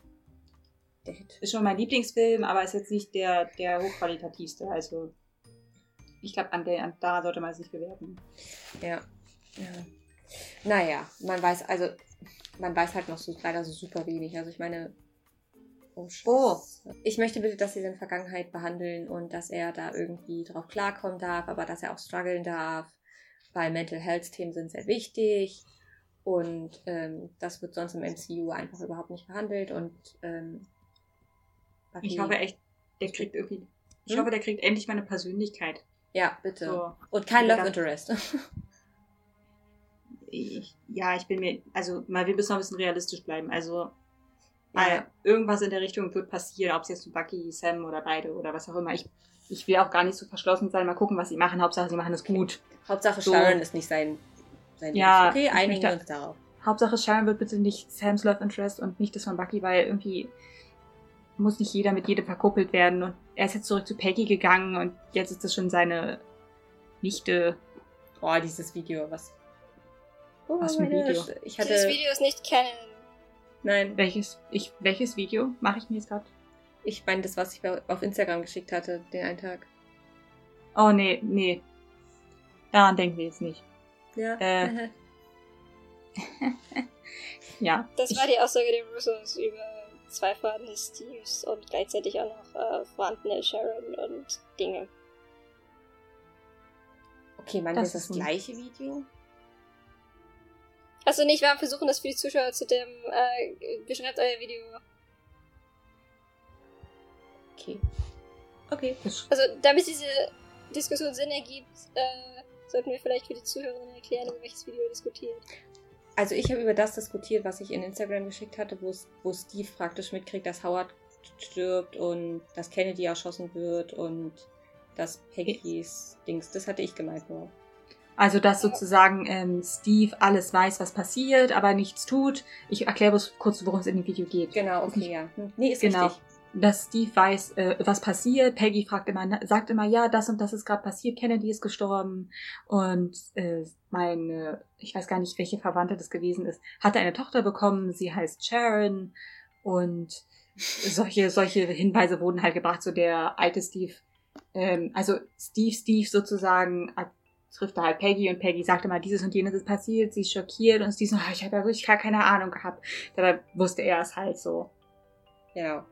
E: Der Hit.
C: ist schon mein Lieblingsfilm, aber ist jetzt nicht der, der hochqualitativste. Also ich glaube, an, der- an da sollte man es nicht bewerten.
E: Ja. ja. Naja, man weiß, also, man weiß halt noch so leider so super wenig. Also ich meine. Oh,
C: Oh.
E: Ich möchte bitte, dass sie seine Vergangenheit behandeln und dass er da irgendwie drauf klarkommen darf, aber dass er auch strugglen darf, weil Mental Health Themen sind sehr wichtig und ähm, das wird sonst im MCU einfach überhaupt nicht behandelt und ähm,
C: Ich hoffe echt, der kriegt irgendwie, ich
E: Hm?
C: hoffe, der kriegt endlich mal eine Persönlichkeit.
E: Ja, bitte.
C: So.
E: Und kein. Love Interest. (laughs)
C: Ich, ja, ich bin mir, also mal, wir müssen noch ein bisschen realistisch bleiben. Also
E: Ja.
C: irgendwas in der Richtung wird passieren, ob es jetzt Bucky, Sam oder beide oder was auch immer. Ich, ich will auch gar nicht so verschlossen sein. Mal gucken, was sie machen. Hauptsache, sie machen es gut.
E: Hauptsache
C: So.
E: Sharon ist nicht sein, sein
C: Ja,
E: Ding. Okay, einigen wir uns darauf.
C: Hauptsache, Sharon wird bitte nicht Sams Love Interest und nicht das von Bucky, weil irgendwie muss nicht jeder mit jedem verkuppelt werden. Und er ist jetzt zurück zu Peggy gegangen und jetzt ist das schon seine Nichte.
E: Oh, dieses Video, was. Oh,
C: Was für ein Video?
E: Ich hatte.
B: Dieses Video ist nicht canon.
E: Nein,
C: Welches, ich, welches Video mache ich mir jetzt gerade?
E: ich meine das, was ich auf Instagram geschickt hatte, den einen Tag.
C: Oh, nee, nee. Daran denken wir jetzt nicht.
E: Ja.
C: Äh. (laughs) Ja.
B: Das war die Aussage der Russos über zwei vorhandene Steves und gleichzeitig auch noch äh, vorhandene Sharon und Dinge.
E: okay, meinen
C: Das
E: das
C: ist ein-
E: gleiche Video?
B: Also nicht, wir versuchen das für die Zuschauer zu dem, äh, beschreibt euer Video.
E: Okay. Okay.
C: das,
B: Also damit diese Diskussion Sinn ergibt, äh, sollten wir vielleicht für die Zuhörerinnen erklären, über welches Video ihr diskutiert.
E: Also ich habe über das diskutiert, was ich in Instagram geschickt hatte, wo es- wo Steve praktisch mitkriegt, dass Howard stirbt und dass Kennedy erschossen wird und dass Peggy's Dings. Das hatte ich gemeint nur.
C: Also, dass sozusagen ähm, Steve alles weiß, was passiert, aber nichts tut. Ich erkläre kurz, worum es in dem Video geht.
E: Genau, okay, ja. Hm, Nee, ist
C: Genau.
E: richtig.
C: Dass Steve weiß, äh, was passiert. Peggy fragt immer, sagt immer, ja, das und das ist gerade passiert. Kennedy ist gestorben. Und äh, meine, ich weiß gar nicht, welche Verwandte das gewesen ist, hatte eine Tochter bekommen. Sie heißt Sharon. Und solche, solche Hinweise wurden halt gebracht, so der alte Steve. Ähm, also Steve, Steve sozusagen trifft da halt Peggy und Peggy sagt immer, dieses und jenes ist passiert. Sie ist schockiert und Steve so, "Ah, ich habe ja wirklich gar keine Ahnung gehabt. Dabei wusste er es halt so.
E: Genau.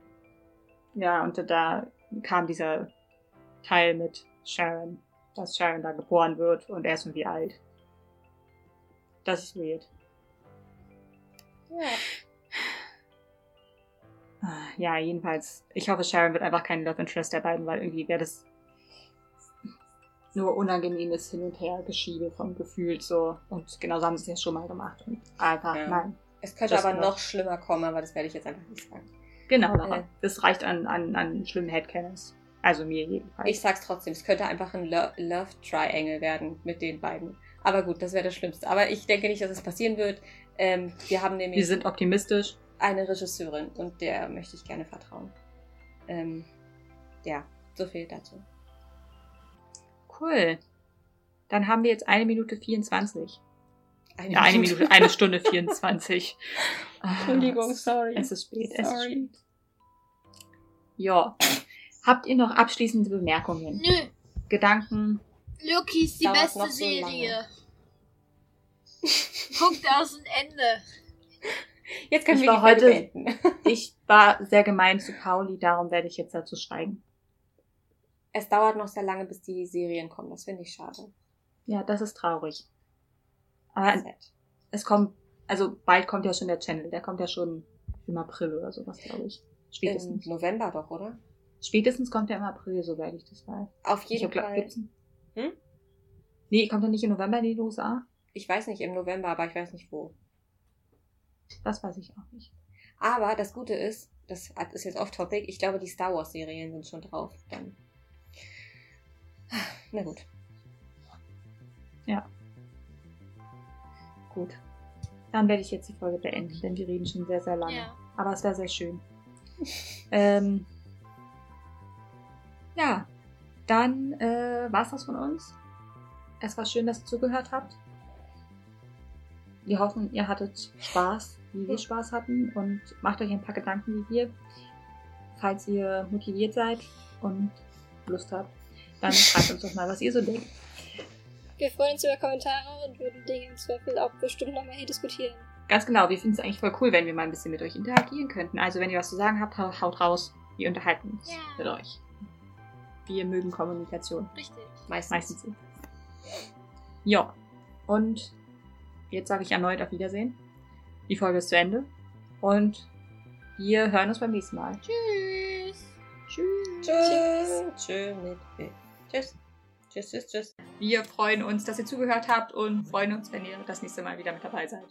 C: Ja, und da kam dieser Teil mit Sharon, dass Sharon da geboren wird und er ist irgendwie alt. Das ist weird.
E: Ja.
C: Ah, Ja, jedenfalls, ich hoffe, Sharon wird einfach kein Love Interest der beiden, weil irgendwie wäre das nur unangenehmes Hin- und Her-Geschiebe vom Gefühl so. Und genauso haben sie es ja schon mal gemacht. Und einfach,
E: Ja.
C: nein.
E: Es könnte
C: Das
E: aber
C: noch.
E: schlimmer kommen, aber das werde ich jetzt einfach nicht sagen.
C: Genau.
E: Äh.
C: Das reicht an, an, an schlimmen Headcanons. Also mir jedenfalls.
E: Ich sag's trotzdem, es könnte einfach ein Lo Love Triangle werden mit den beiden. Aber gut, das wäre das Schlimmste. Aber ich denke nicht, dass es passieren wird. Ähm, wir haben nämlich
C: Wir sind optimistisch.
E: eine Regisseurin und der möchte ich gerne vertrauen. Ähm, ja, so viel dazu.
C: Cool. Dann haben wir jetzt eine Minute 24.
E: Eine,
C: Ja, eine Minute, eine Stunde 24. (laughs) Ah,
E: Entschuldigung,
C: es-
E: sorry.
C: Es ist spät, es ist
E: Sorry.
C: spät. Ja. Habt ihr noch abschließende Bemerkungen?
D: Nö,
C: Gedanken?
D: Loki ist die
E: Dauert
D: beste Serie. Punkt aus und Ende.
E: Jetzt können
C: Ich
E: wir
C: war heute-
E: beenden. (laughs)
C: Ich war sehr gemein zu Pauli, darum werde ich jetzt dazu schweigen.
E: Es dauert noch sehr lange, bis die Serien kommen. Das finde ich schade.
C: Ja, das ist traurig. Aber
E: Sad.
C: es kommt, also bald kommt ja schon der Channel. Der kommt ja schon im April oder sowas, glaube ich.
E: Im
C: Spätestens.
E: November doch, oder?
C: Spätestens kommt er im April, soweit ich das weiß.
E: Auf
C: Ich
E: jeden
C: hab, glaub,
E: Fall.
C: gibt's
E: Hm?
C: Nee, kommt er nicht im November in die USA?
E: Ich weiß nicht, im November, aber ich weiß nicht wo.
C: Das weiß ich auch nicht.
E: Aber das Gute ist, das ist jetzt off-topic, ich glaube, die Star Wars-Serien sind schon drauf. Dann. Na gut.
C: Gut. Dann werde ich jetzt die Folge beenden, denn wir reden schon sehr, sehr lange.
D: Ja.
C: Aber es war sehr schön. (laughs) ähm, ja, dann äh, war es das von uns. Es war schön, dass ihr zugehört habt. Wir hoffen, ihr hattet Spaß, wie wir Spaß hatten und macht euch ein paar Gedanken wie wir. Falls ihr motiviert seid und Lust habt, dann schreibt uns doch mal, was ihr so denkt.
B: Wir freuen uns über Kommentare und würden Dinge im Zweifel auch bestimmt nochmal hier diskutieren.
C: Ganz genau, wir finden es eigentlich voll cool, wenn wir mal ein bisschen mit euch interagieren könnten. Also wenn ihr was zu sagen habt, hau- haut raus. Wir unterhalten uns
D: Ja.
C: mit euch. Wir mögen Kommunikation.
D: Richtig.
E: Meistens.
C: Meistens. so. Ja. Und jetzt sage ich erneut auf Wiedersehen. Die Folge ist zu Ende. Und wir hören uns beim nächsten Mal.
D: Tschüss.
C: Tschüss.
E: Tschüss. Tschüss. mit B. Tschüss. Tschüss, tschüss, tschüss.
C: Wir freuen uns, dass ihr zugehört habt und freuen uns, wenn ihr das nächste Mal wieder mit dabei seid.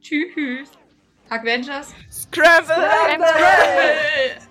C: Tschüss. Avengers.
A: Scramble!
C: Scramble!